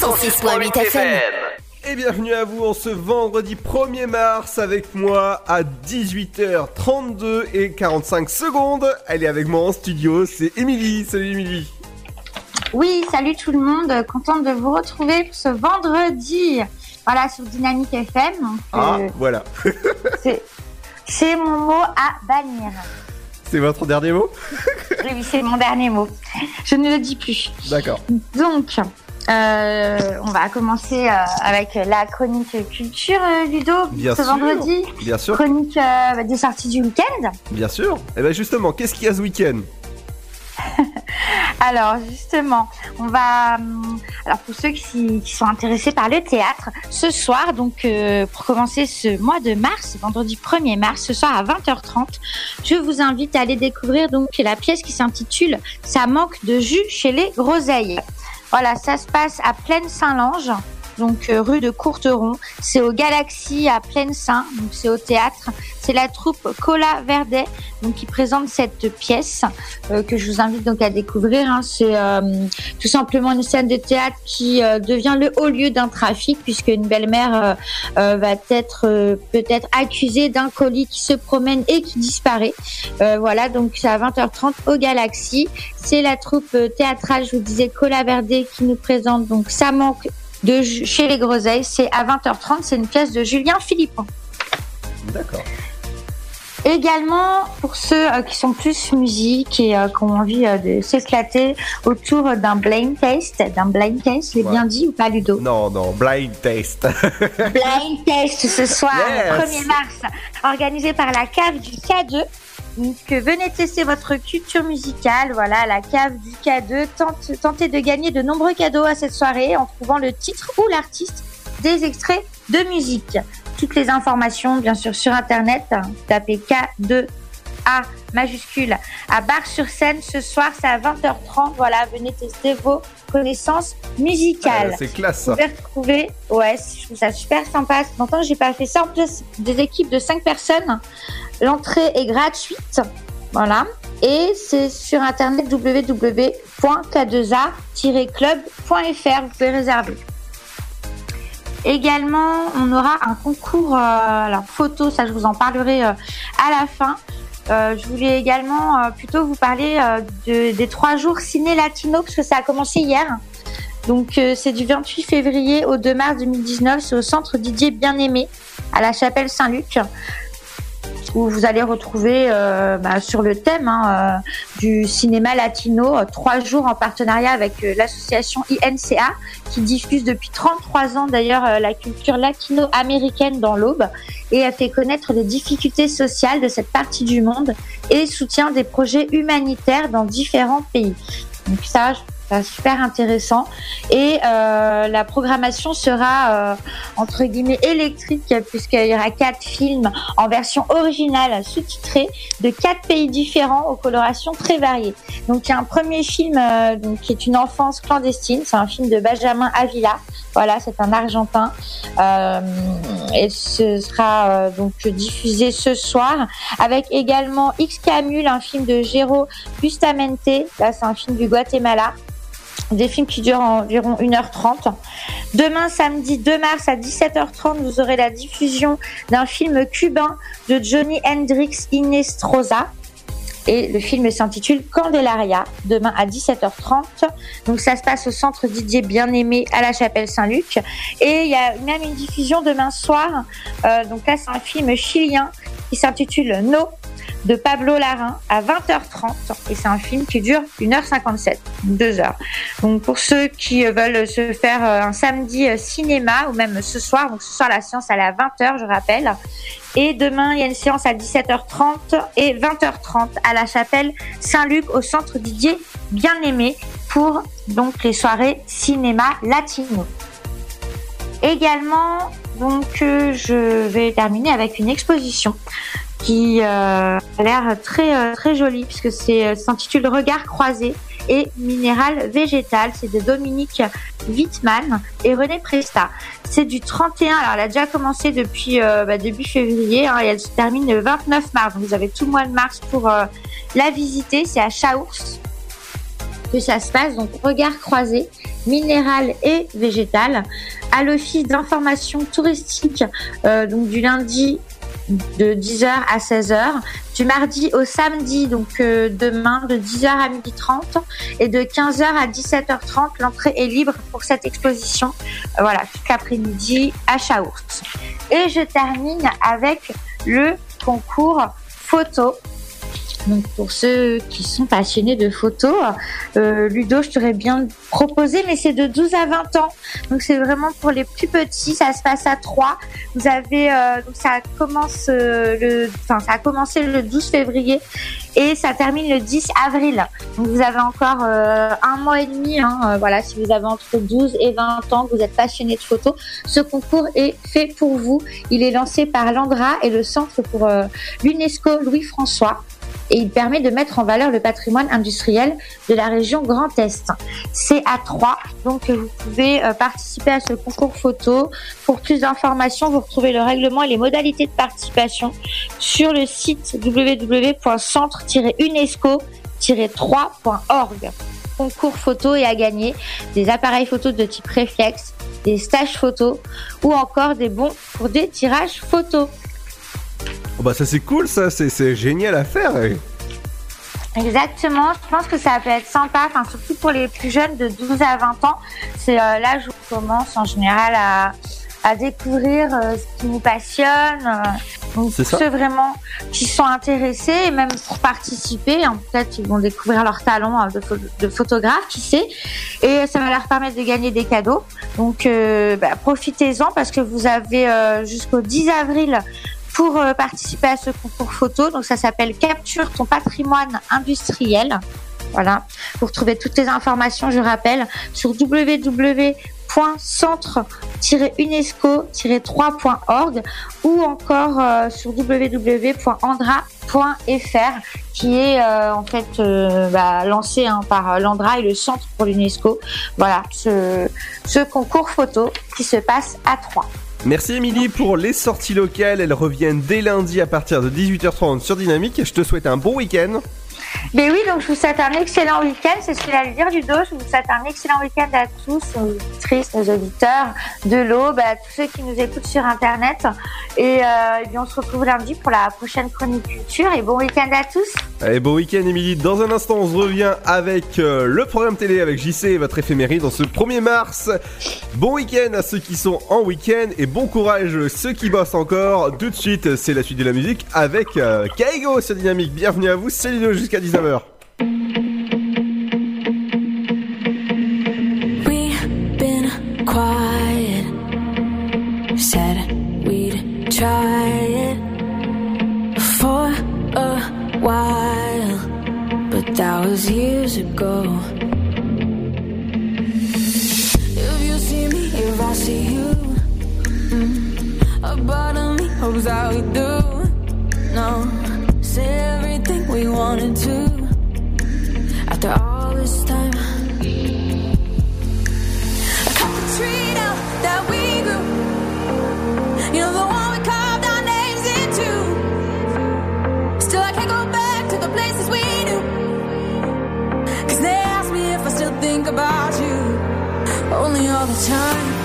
106.8 FM. Et bienvenue à vous en ce vendredi 1er mars avec moi à 18h32 et 45 secondes. Elle est avec moi en studio, c'est Émilie. Salut Émilie. Oui, salut tout le monde, contente de vous retrouver pour ce vendredi. Voilà, sur Dynamique FM. Donc, Ah, euh, voilà. c'est- c'est mon mot à bannir. c'est votre dernier mot? Oui, oui, c'est mon dernier mot. Je ne le dis plus. D'accord. Donc, euh, on va commencer euh, avec la chronique culture, euh, Ludo, Bien ce sûr. vendredi. Bien sûr. Chronique euh, des sorties du week-end. Bien sûr. Et bien justement, qu'est-ce qu'il y a ce week-end? Alors justement, on va. Alors pour ceux qui, sont intéressés par le théâtre, ce soir, donc euh, pour commencer ce mois de mars, vendredi 1er mars, ce soir à 20h30, je vous invite à aller découvrir donc la pièce qui s'intitule Ça manque de jus chez les groseilles. Voilà, ça se passe à Plaine Saint-Lange. Donc euh, rue de Courteron, c'est au Galaxy à Plaine Saint, donc c'est au théâtre. C'est la troupe Cola Verdet, donc qui présente cette pièce euh, que je vous invite donc à découvrir. hein. C'est euh, tout simplement une scène de théâtre qui devient le haut lieu d'un trafic puisque une belle-mère va être peut-être accusée d'un colis qui se promène et qui disparaît. Voilà, donc c'est à 20h30 au Galaxy. C'est la troupe théâtrale, je vous disais, Cola Verde qui nous présente donc ça manque de chez les Groseilles. C'est à 20h30. C'est une pièce de Julien Philippon. D'accord. Également, pour ceux euh, qui sont plus musique et euh, qui ont envie euh, de s'éclater autour d'un blind test, d'un blind test, Ouais. bien dit ou pas Ludo? Non, non, blind taste. Blind test ce soir, Yes. le 1er mars, organisé par la cave du K2. Euh, venez tester votre culture musicale. Voilà, la cave du K2. Tente, tentez de gagner de nombreux cadeaux à cette soirée en trouvant le titre ou l'artiste des extraits de musique. Toutes les informations, bien sûr, sur Internet. Tapez K2A majuscule à Bar-sur-Seine. Ce soir, c'est à 20h30. Voilà, venez tester vos connaissances musicales. Ah, c'est classe, Vous ça. pouvez retrouver, ouais, je trouve ça super sympa. Longtemps que j'ai pas fait ça. En plus, des équipes de 5 personnes. L'entrée est gratuite. Voilà. Et c'est sur internet www.k2a-club.fr. Vous pouvez réserver. Également, on aura un concours, euh, alors photo, ça je vous en parlerai euh, à la fin. Euh, je voulais également euh, plutôt vous parler euh, de- des trois jours ciné latino parce que ça a commencé hier. Donc c'est du 28 février au 2 mars 2019, c'est au centre Didier Bien-Aimé à la chapelle Saint-Luc où vous allez retrouver euh, bah, sur le thème hein, euh, du cinéma latino euh, trois jours en partenariat avec l'association INCA qui diffuse depuis 33 ans d'ailleurs la culture latino-américaine dans l'aube et a fait connaître les difficultés sociales de cette partie du monde et soutient des projets humanitaires dans différents pays. Donc ça, ça super intéressant. Et euh, la programmation sera euh, entre guillemets électrique puisqu'il y aura quatre films en version originale sous-titrée de quatre pays différents aux colorations très variées. Donc il y a un premier film euh, donc, qui est une enfance clandestine, c'est un film de Benjamin Avila. Voilà, c'est un Argentin. Et ce sera donc diffusé ce soir avec également X Camule, un film de Jero Bustamente. Là, c'est un film du Guatemala. Des films qui durent environ 1h30. Demain, samedi 2 mars à 17h30, vous aurez la diffusion d'un film cubain de Johnny Hendrix Inestrosa. Et le film s'intitule Candelaria, demain à 17h30. Donc ça se passe au centre Didier Bien-Aimé à la chapelle Saint-Luc. Et il y a même une diffusion demain soir. Euh, donc là, c'est un film chilien qui s'intitule No de Pablo Larrain à 20h30. Et c'est un film qui dure 1h57, 2 heures. Donc pour ceux qui veulent se faire euh, un samedi euh, cinéma ou même ce soir, donc ce soir la séance elle est à 20h, je rappelle. Et demain, il y a une séance à 17h30 et 20h30 à la chapelle Saint-Luc au centre Didier Bien-Aimé pour donc les soirées cinéma latino. Également, donc euh, je vais terminer avec une exposition qui euh, a l'air très euh, très jolie puisque c'est s'intitule Regard croisé et minéral végétal. C'est de Dominique Wittmann et René Presta. C'est du 31. Alors elle a déjà commencé depuis bah, début février hein, et elle se termine le 29 mars. Vous avez tout le mois de mars pour la visiter. C'est à Chaours. Que ça se passe. Donc regard croisé, minéral et végétal, à l'office d'information touristique, euh, donc du lundi de 10h à 16h, du mardi au samedi, donc euh, demain de 10h à 12h30 et de 15h à 17h30. L'entrée est libre pour cette exposition. Voilà, tout l'après-midi à Chaourt. Et je termine avec le concours photo. Donc pour ceux qui sont passionnés de photos, euh, Ludo, je t'aurais bien proposé, mais c'est de 12 à 20 ans. Donc c'est vraiment pour les plus petits. Ça se passe à 3. Vous avez euh, donc ça commence euh, le, enfin ça a commencé le 12 février et ça termine le 10 avril. Donc vous avez encore un mois et demi. Hein, voilà, si vous avez entre 12 et 20 ans, que vous êtes passionné de photos, ce concours est fait pour vous. Il est lancé par l'Andra et le Centre pour l'UNESCO Louis François et il permet de mettre en valeur le patrimoine industriel de la région Grand Est. C'est à 3, donc vous pouvez euh, participer à ce concours photo. Pour plus d'informations, vous retrouvez le règlement et les modalités de participation sur le site www.centre-unesco-3.org. Concours photo et à gagner des appareils photos de type réflexe, des stages photos ou encore des bons pour des tirages photos. Oh bah ça c'est cool ça, c'est- génial à faire. eh. Exactement, je pense que ça peut être sympa, enfin surtout pour les plus jeunes de 12 à 20 ans. C'est euh, l'âge où on commence en général à, à découvrir euh, ce qui nous passionne. euh, donc pour ça. ceux vraiment qui sont intéressés et même pour participer, hein, peut-être ils vont découvrir leur talent euh, de, pho- de photographe, qui sait. Et ça va leur permettre de gagner des cadeaux. Donc bah, profitez-en parce que vous avez jusqu'au 10 avril pour euh, participer à ce concours photo. Donc ça s'appelle Capture ton patrimoine industriel. Voilà. Vous retrouvez toutes les informations, je rappelle, sur www.centre-unesco-3.org ou encore euh, sur www.andra.fr qui est euh, en fait euh, bah, lancé hein, par l'Andra et le Centre pour l'UNESCO. Voilà, ce, concours photo qui se passe à 3. Merci Émilie pour les sorties locales. Elles reviennent dès lundi à partir de 18h30 sur Dynamique. Je te souhaite un bon week-end. Mais oui, donc je vous souhaite un excellent week-end. C'est ce qu'il a le dire du dos. Je vous souhaite un excellent week-end à tous, nos auditrices, nos auditeurs de l'Aube, à tous ceux qui nous écoutent sur Internet. Et, euh, et bien, on se retrouve lundi pour la prochaine chronique culture. Et bon week-end à tous. Allez, bon week-end Émilie. Dans un instant, on se revient avec euh, le programme télé avec JC et votre éphéméride dans ce 1er mars. Bon week-end à ceux qui sont en week-end et bon courage ceux qui bossent encore. Tout de suite, c'est la suite de la musique avec euh, Kaigo sur Dynamique. Bienvenue à vous, Ludo jusqu'à 19h. We've been quiet. Said we'd try it for a while, but that was years ago. If you see me, if I see you, mm, a part of me hopes that we do. No, everything we wanted to. After all this time. I Cut the tree down that we grew. You know the one we carved our names into. Still I can't go back to the places we knew. Cause they ask me if I still think about you. Only all the time.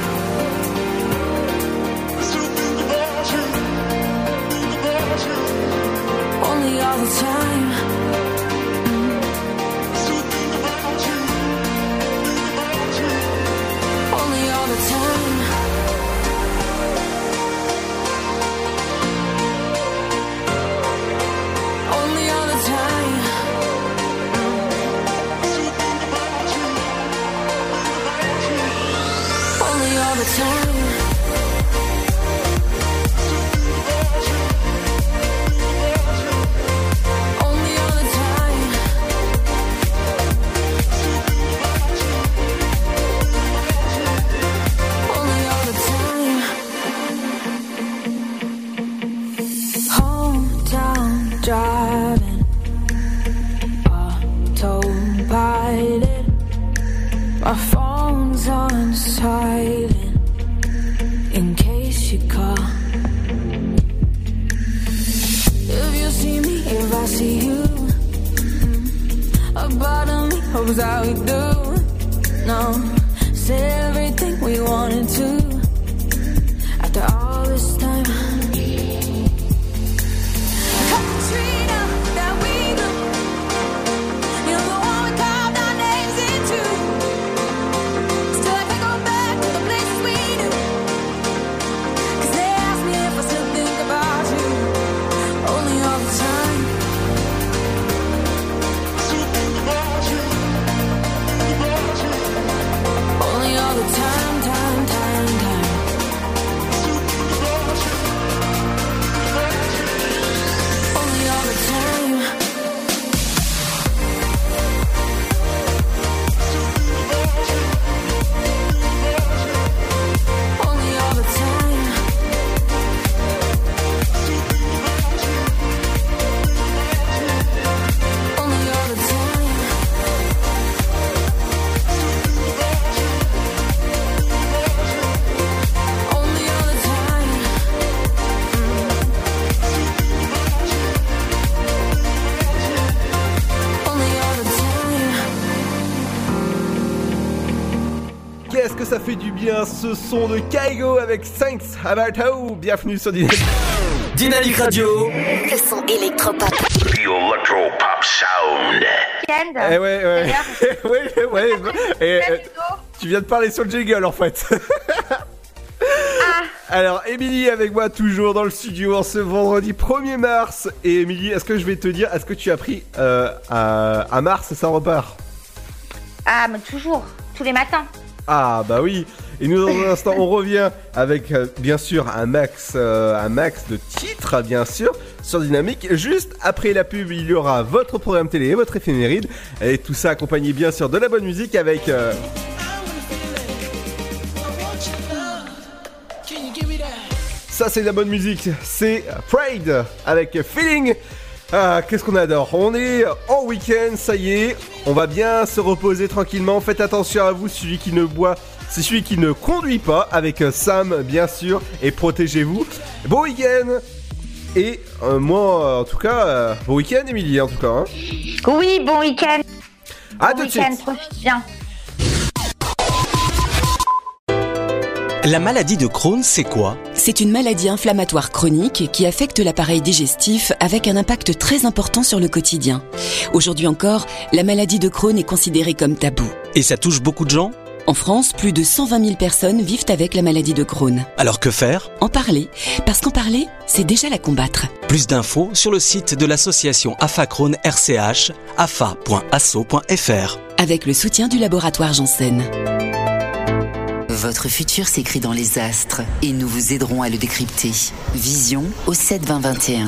Bien ce son de Kaigo avec Thanks About How Bienvenue sur Dynamic. Dynamic Radio. Le son électropop. The Electropop Sound. Eh ouais, ouais. ouais, ouais, ouais. Et, euh, tu viens de parler sur le jingle en fait. Alors, Émilie avec moi toujours dans le studio en ce vendredi 1er mars. Et Émilie, est-ce que je vais te dire, est-ce que tu as pris euh, à, à mars ça repart Ah, mais toujours, tous les matins. Ah bah oui. Et nous dans un instant on revient avec euh, bien sûr un max, euh, un max de titres bien sûr sur Dynamique. Juste après la pub il y aura votre programme télé et votre éphéméride et tout ça accompagné bien sûr de la bonne musique avec. euh, Ça c'est de la bonne musique, c'est Pride avec Feeling. Ah, qu'est-ce qu'on adore. On est en week-end, ça y est. On va bien se reposer tranquillement. Faites attention à vous, celui qui ne boit, c'est celui qui ne conduit pas, avec euh, Sam bien sûr, et protégez-vous. Bon week-end Et euh, moi, en tout cas, euh, bon week-end Émilie, en tout cas. hein. Oui, bon week-end. À bon tout de week-end, suite. profite bien. La maladie de Crohn, c'est quoi? C'est une maladie inflammatoire chronique qui affecte l'appareil digestif avec un impact très important sur le quotidien. Aujourd'hui encore, la maladie de Crohn est considérée comme tabou. Et ça touche beaucoup de gens? En France, plus de 120 000 personnes vivent avec la maladie de Crohn. Alors que faire? En parler, parce qu'en parler, c'est déjà la combattre. Plus d'infos sur le site de l'association AFA Crohn RCH, afa.asso.fr. Avec le soutien du laboratoire Janssen. Votre futur s'écrit dans les astres et nous vous aiderons à le décrypter. Vision au 7 20 21.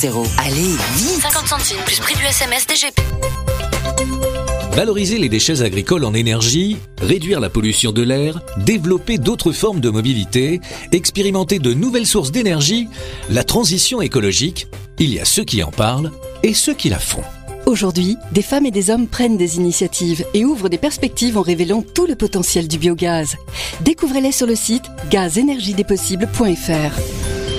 Allez, vite 50 centimes plus prix du SMS DGP. Valoriser les déchets agricoles en énergie, réduire la pollution de l'air, développer d'autres formes de mobilité, expérimenter de nouvelles sources d'énergie, la transition écologique, il y a ceux qui en parlent et ceux qui la font. Aujourd'hui, des femmes et des hommes prennent des initiatives et ouvrent des perspectives en révélant tout le potentiel du biogaz. Découvrez-les sur le site gazenergiedespossibles.fr.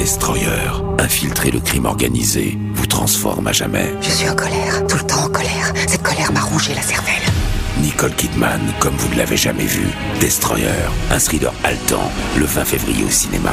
Destroyer, infiltrer le crime organisé, vous transforme à jamais. Je suis en colère, tout le temps en colère. Cette colère m'a rongé la cervelle. Nicole Kidman, comme vous ne l'avez jamais vu. Destroyer, un thriller haletant, le 20 février au cinéma.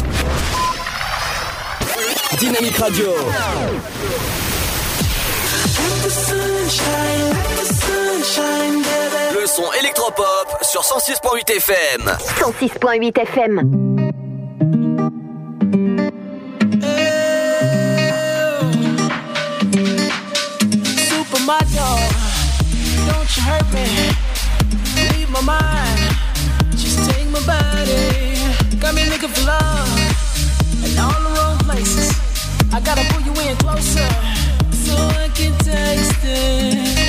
Dynamique Radio. Le son électropop sur 106.8 FM. 106.8 FM. Supermodel, don't you hurt me? Leave my mind, just take my body. Got me looking for love in all the wrong places. I gotta pull you in closer so I can taste it.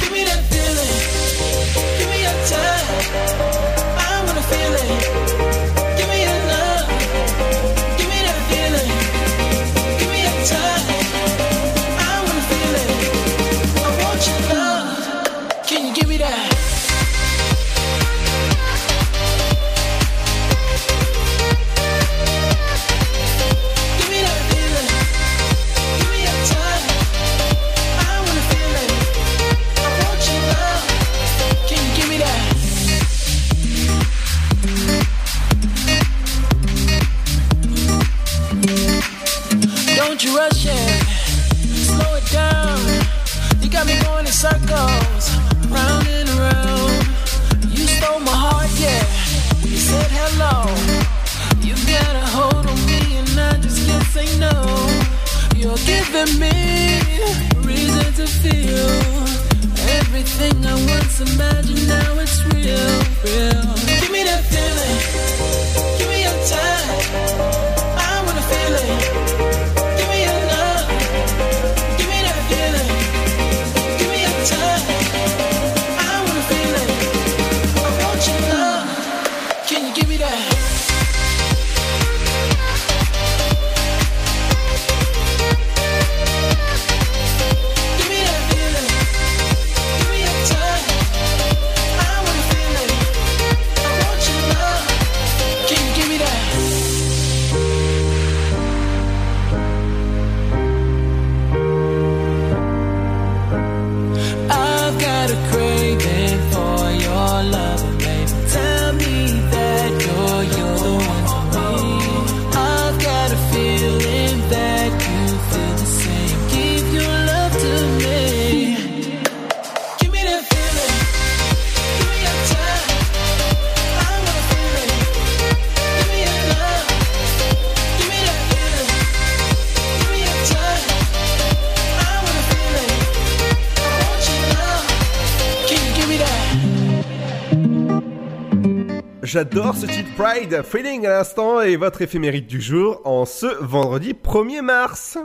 J'adore ce titre Pride, Feeling à l'instant et votre éphémérite du jour en ce vendredi 1er mars.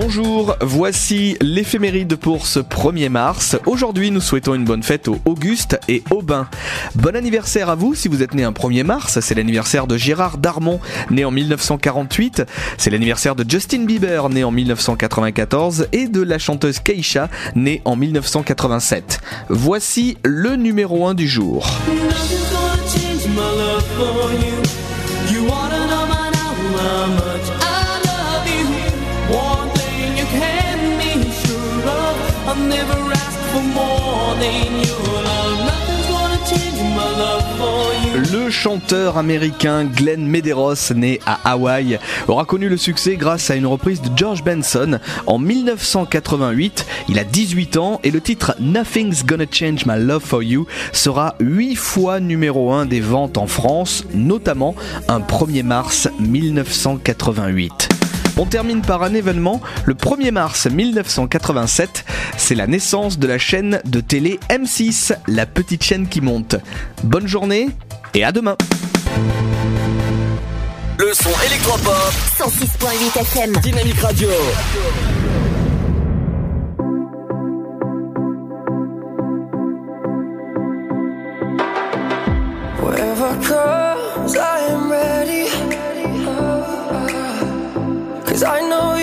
Bonjour, voici l'éphéméride pour ce 1er mars. Aujourd'hui, nous souhaitons une bonne fête aux Auguste et Aubin. Bon anniversaire à vous si vous êtes né un 1er mars. C'est l'anniversaire de Gérard Darmon, né en 1948. C'est l'anniversaire de Justin Bieber, né en 1994. Et de la chanteuse Keisha, née en 1987. Voici le numéro 1 du jour. Le chanteur américain Glenn Medeiros, né à Hawaï, aura connu le succès grâce à une reprise de George Benson en 1988. Il a 18 ans et le titre Nothing's Gonna Change My Love for You sera 8 fois numéro 1 des ventes en France, notamment un 1er mars 1988. On termine par un événement. Le 1er mars 1987, c'est la naissance de la chaîne de télé M6, la petite chaîne qui monte. Bonne journée et à demain. Le son électropop. 106.8 FM. Dynamique Radio. Wherever comes, I am ready. Cause I know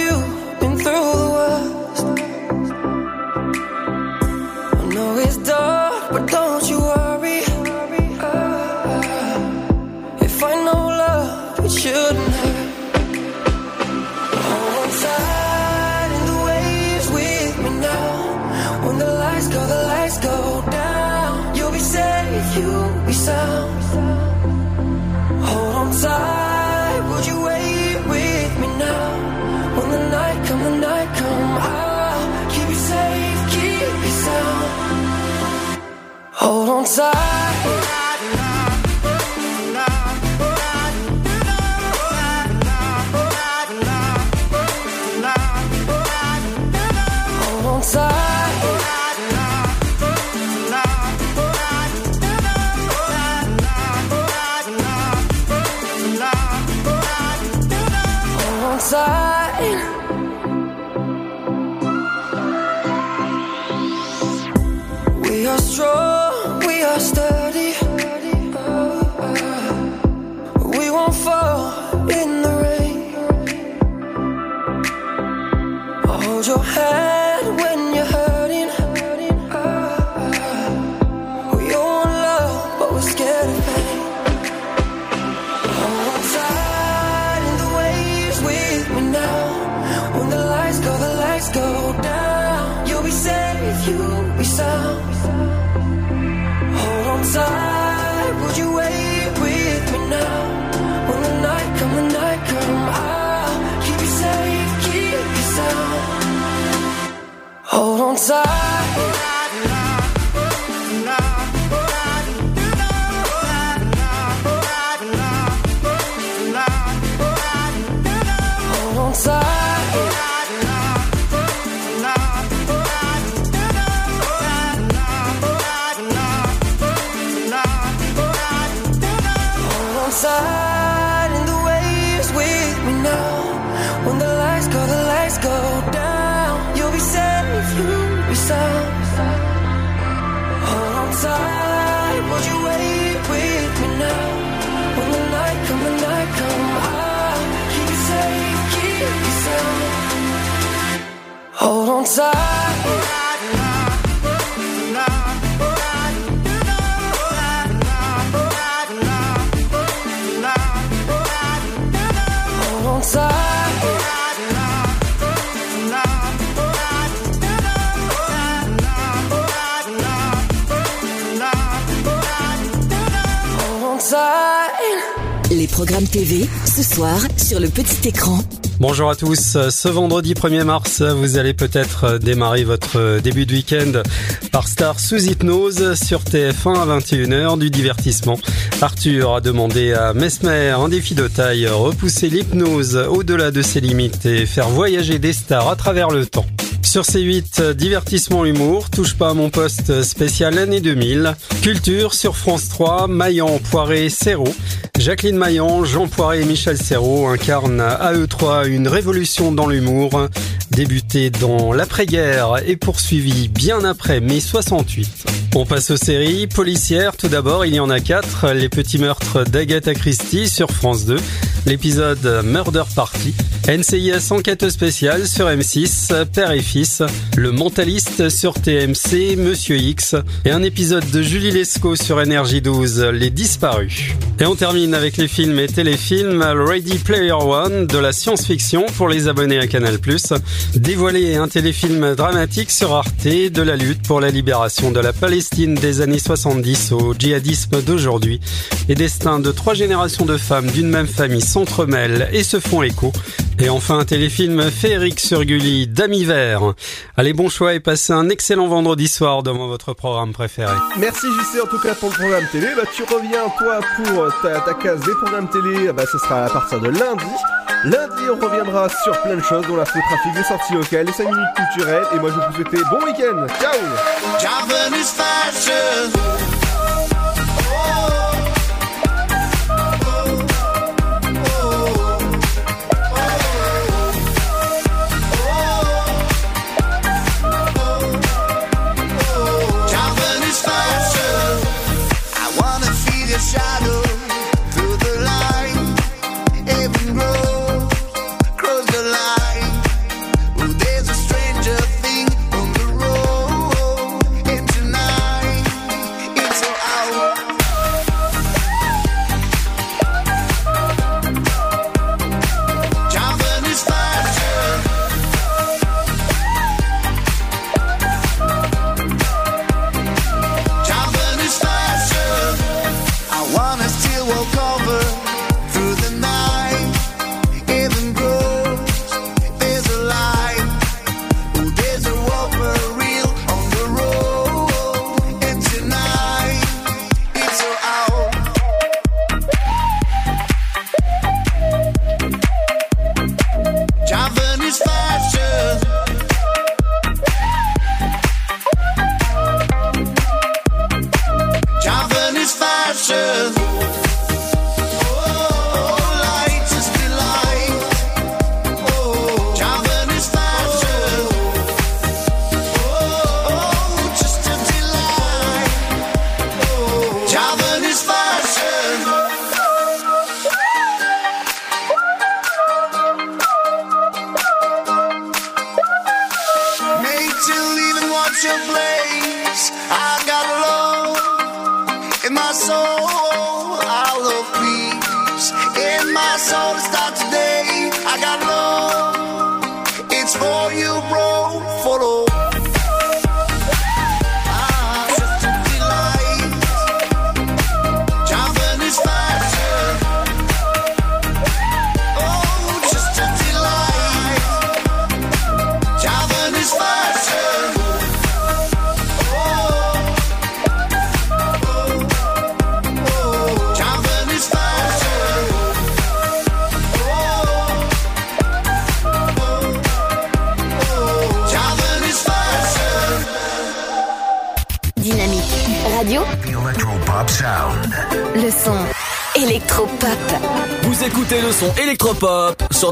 programmes TV, ce soir, sur le petit écran. Bonjour à tous. Ce vendredi 1er mars, vous allez peut-être démarrer votre début de week-end par Star sous hypnose sur TF1 à 21h du divertissement. Arthur a demandé à Mesmer un défi de taille, repousser l'hypnose au-delà de ses limites et faire voyager des stars à travers le temps. Sur C8, divertissement humour, touche pas à mon poste spécial année 2000. Culture sur France 3, Maillan, Poiré, Serrault. Jacqueline Maillan, Jean Poiré et Michel Serrault incarnent à eux trois une révolution dans l'humour. Débuté dans l'après-guerre et poursuivi bien après mai 68. On passe aux séries policières. Tout d'abord, il y en a quatre. Les petits meurtres d'Agatha Christie sur France 2. L'épisode Murder Party. NCIS enquête spéciale sur M6, Père et Fils. Le mentaliste sur TMC, Monsieur X. Et un épisode de Julie Lescaut sur Énergie 12, Les Disparus. Et on termine avec les films et téléfilms Ready Player One de la science-fiction pour les abonnés à Canal+. Dévoilé un téléfilm dramatique sur Arte de la lutte pour la libération de la Palestine des années 70 au djihadisme d'aujourd'hui. Les destins de trois générations de femmes d'une même famille s'entremêlent et se font écho. Et enfin un téléfilm féerique sur Gulli d'Ami Vert. Allez, bon choix et passez un excellent vendredi soir devant votre programme préféré. Merci JC en tout cas pour le programme télé. Bah, tu reviens toi pour ta, ta case des programmes télé. Bah, ce sera à partir de lundi. Lundi, on reviendra sur plein de choses, dont la faux trafic, les sorties locales, les 5 minutes culturelles. Et moi, je vous souhaite bon week-end. Ciao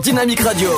Dynamique Radio.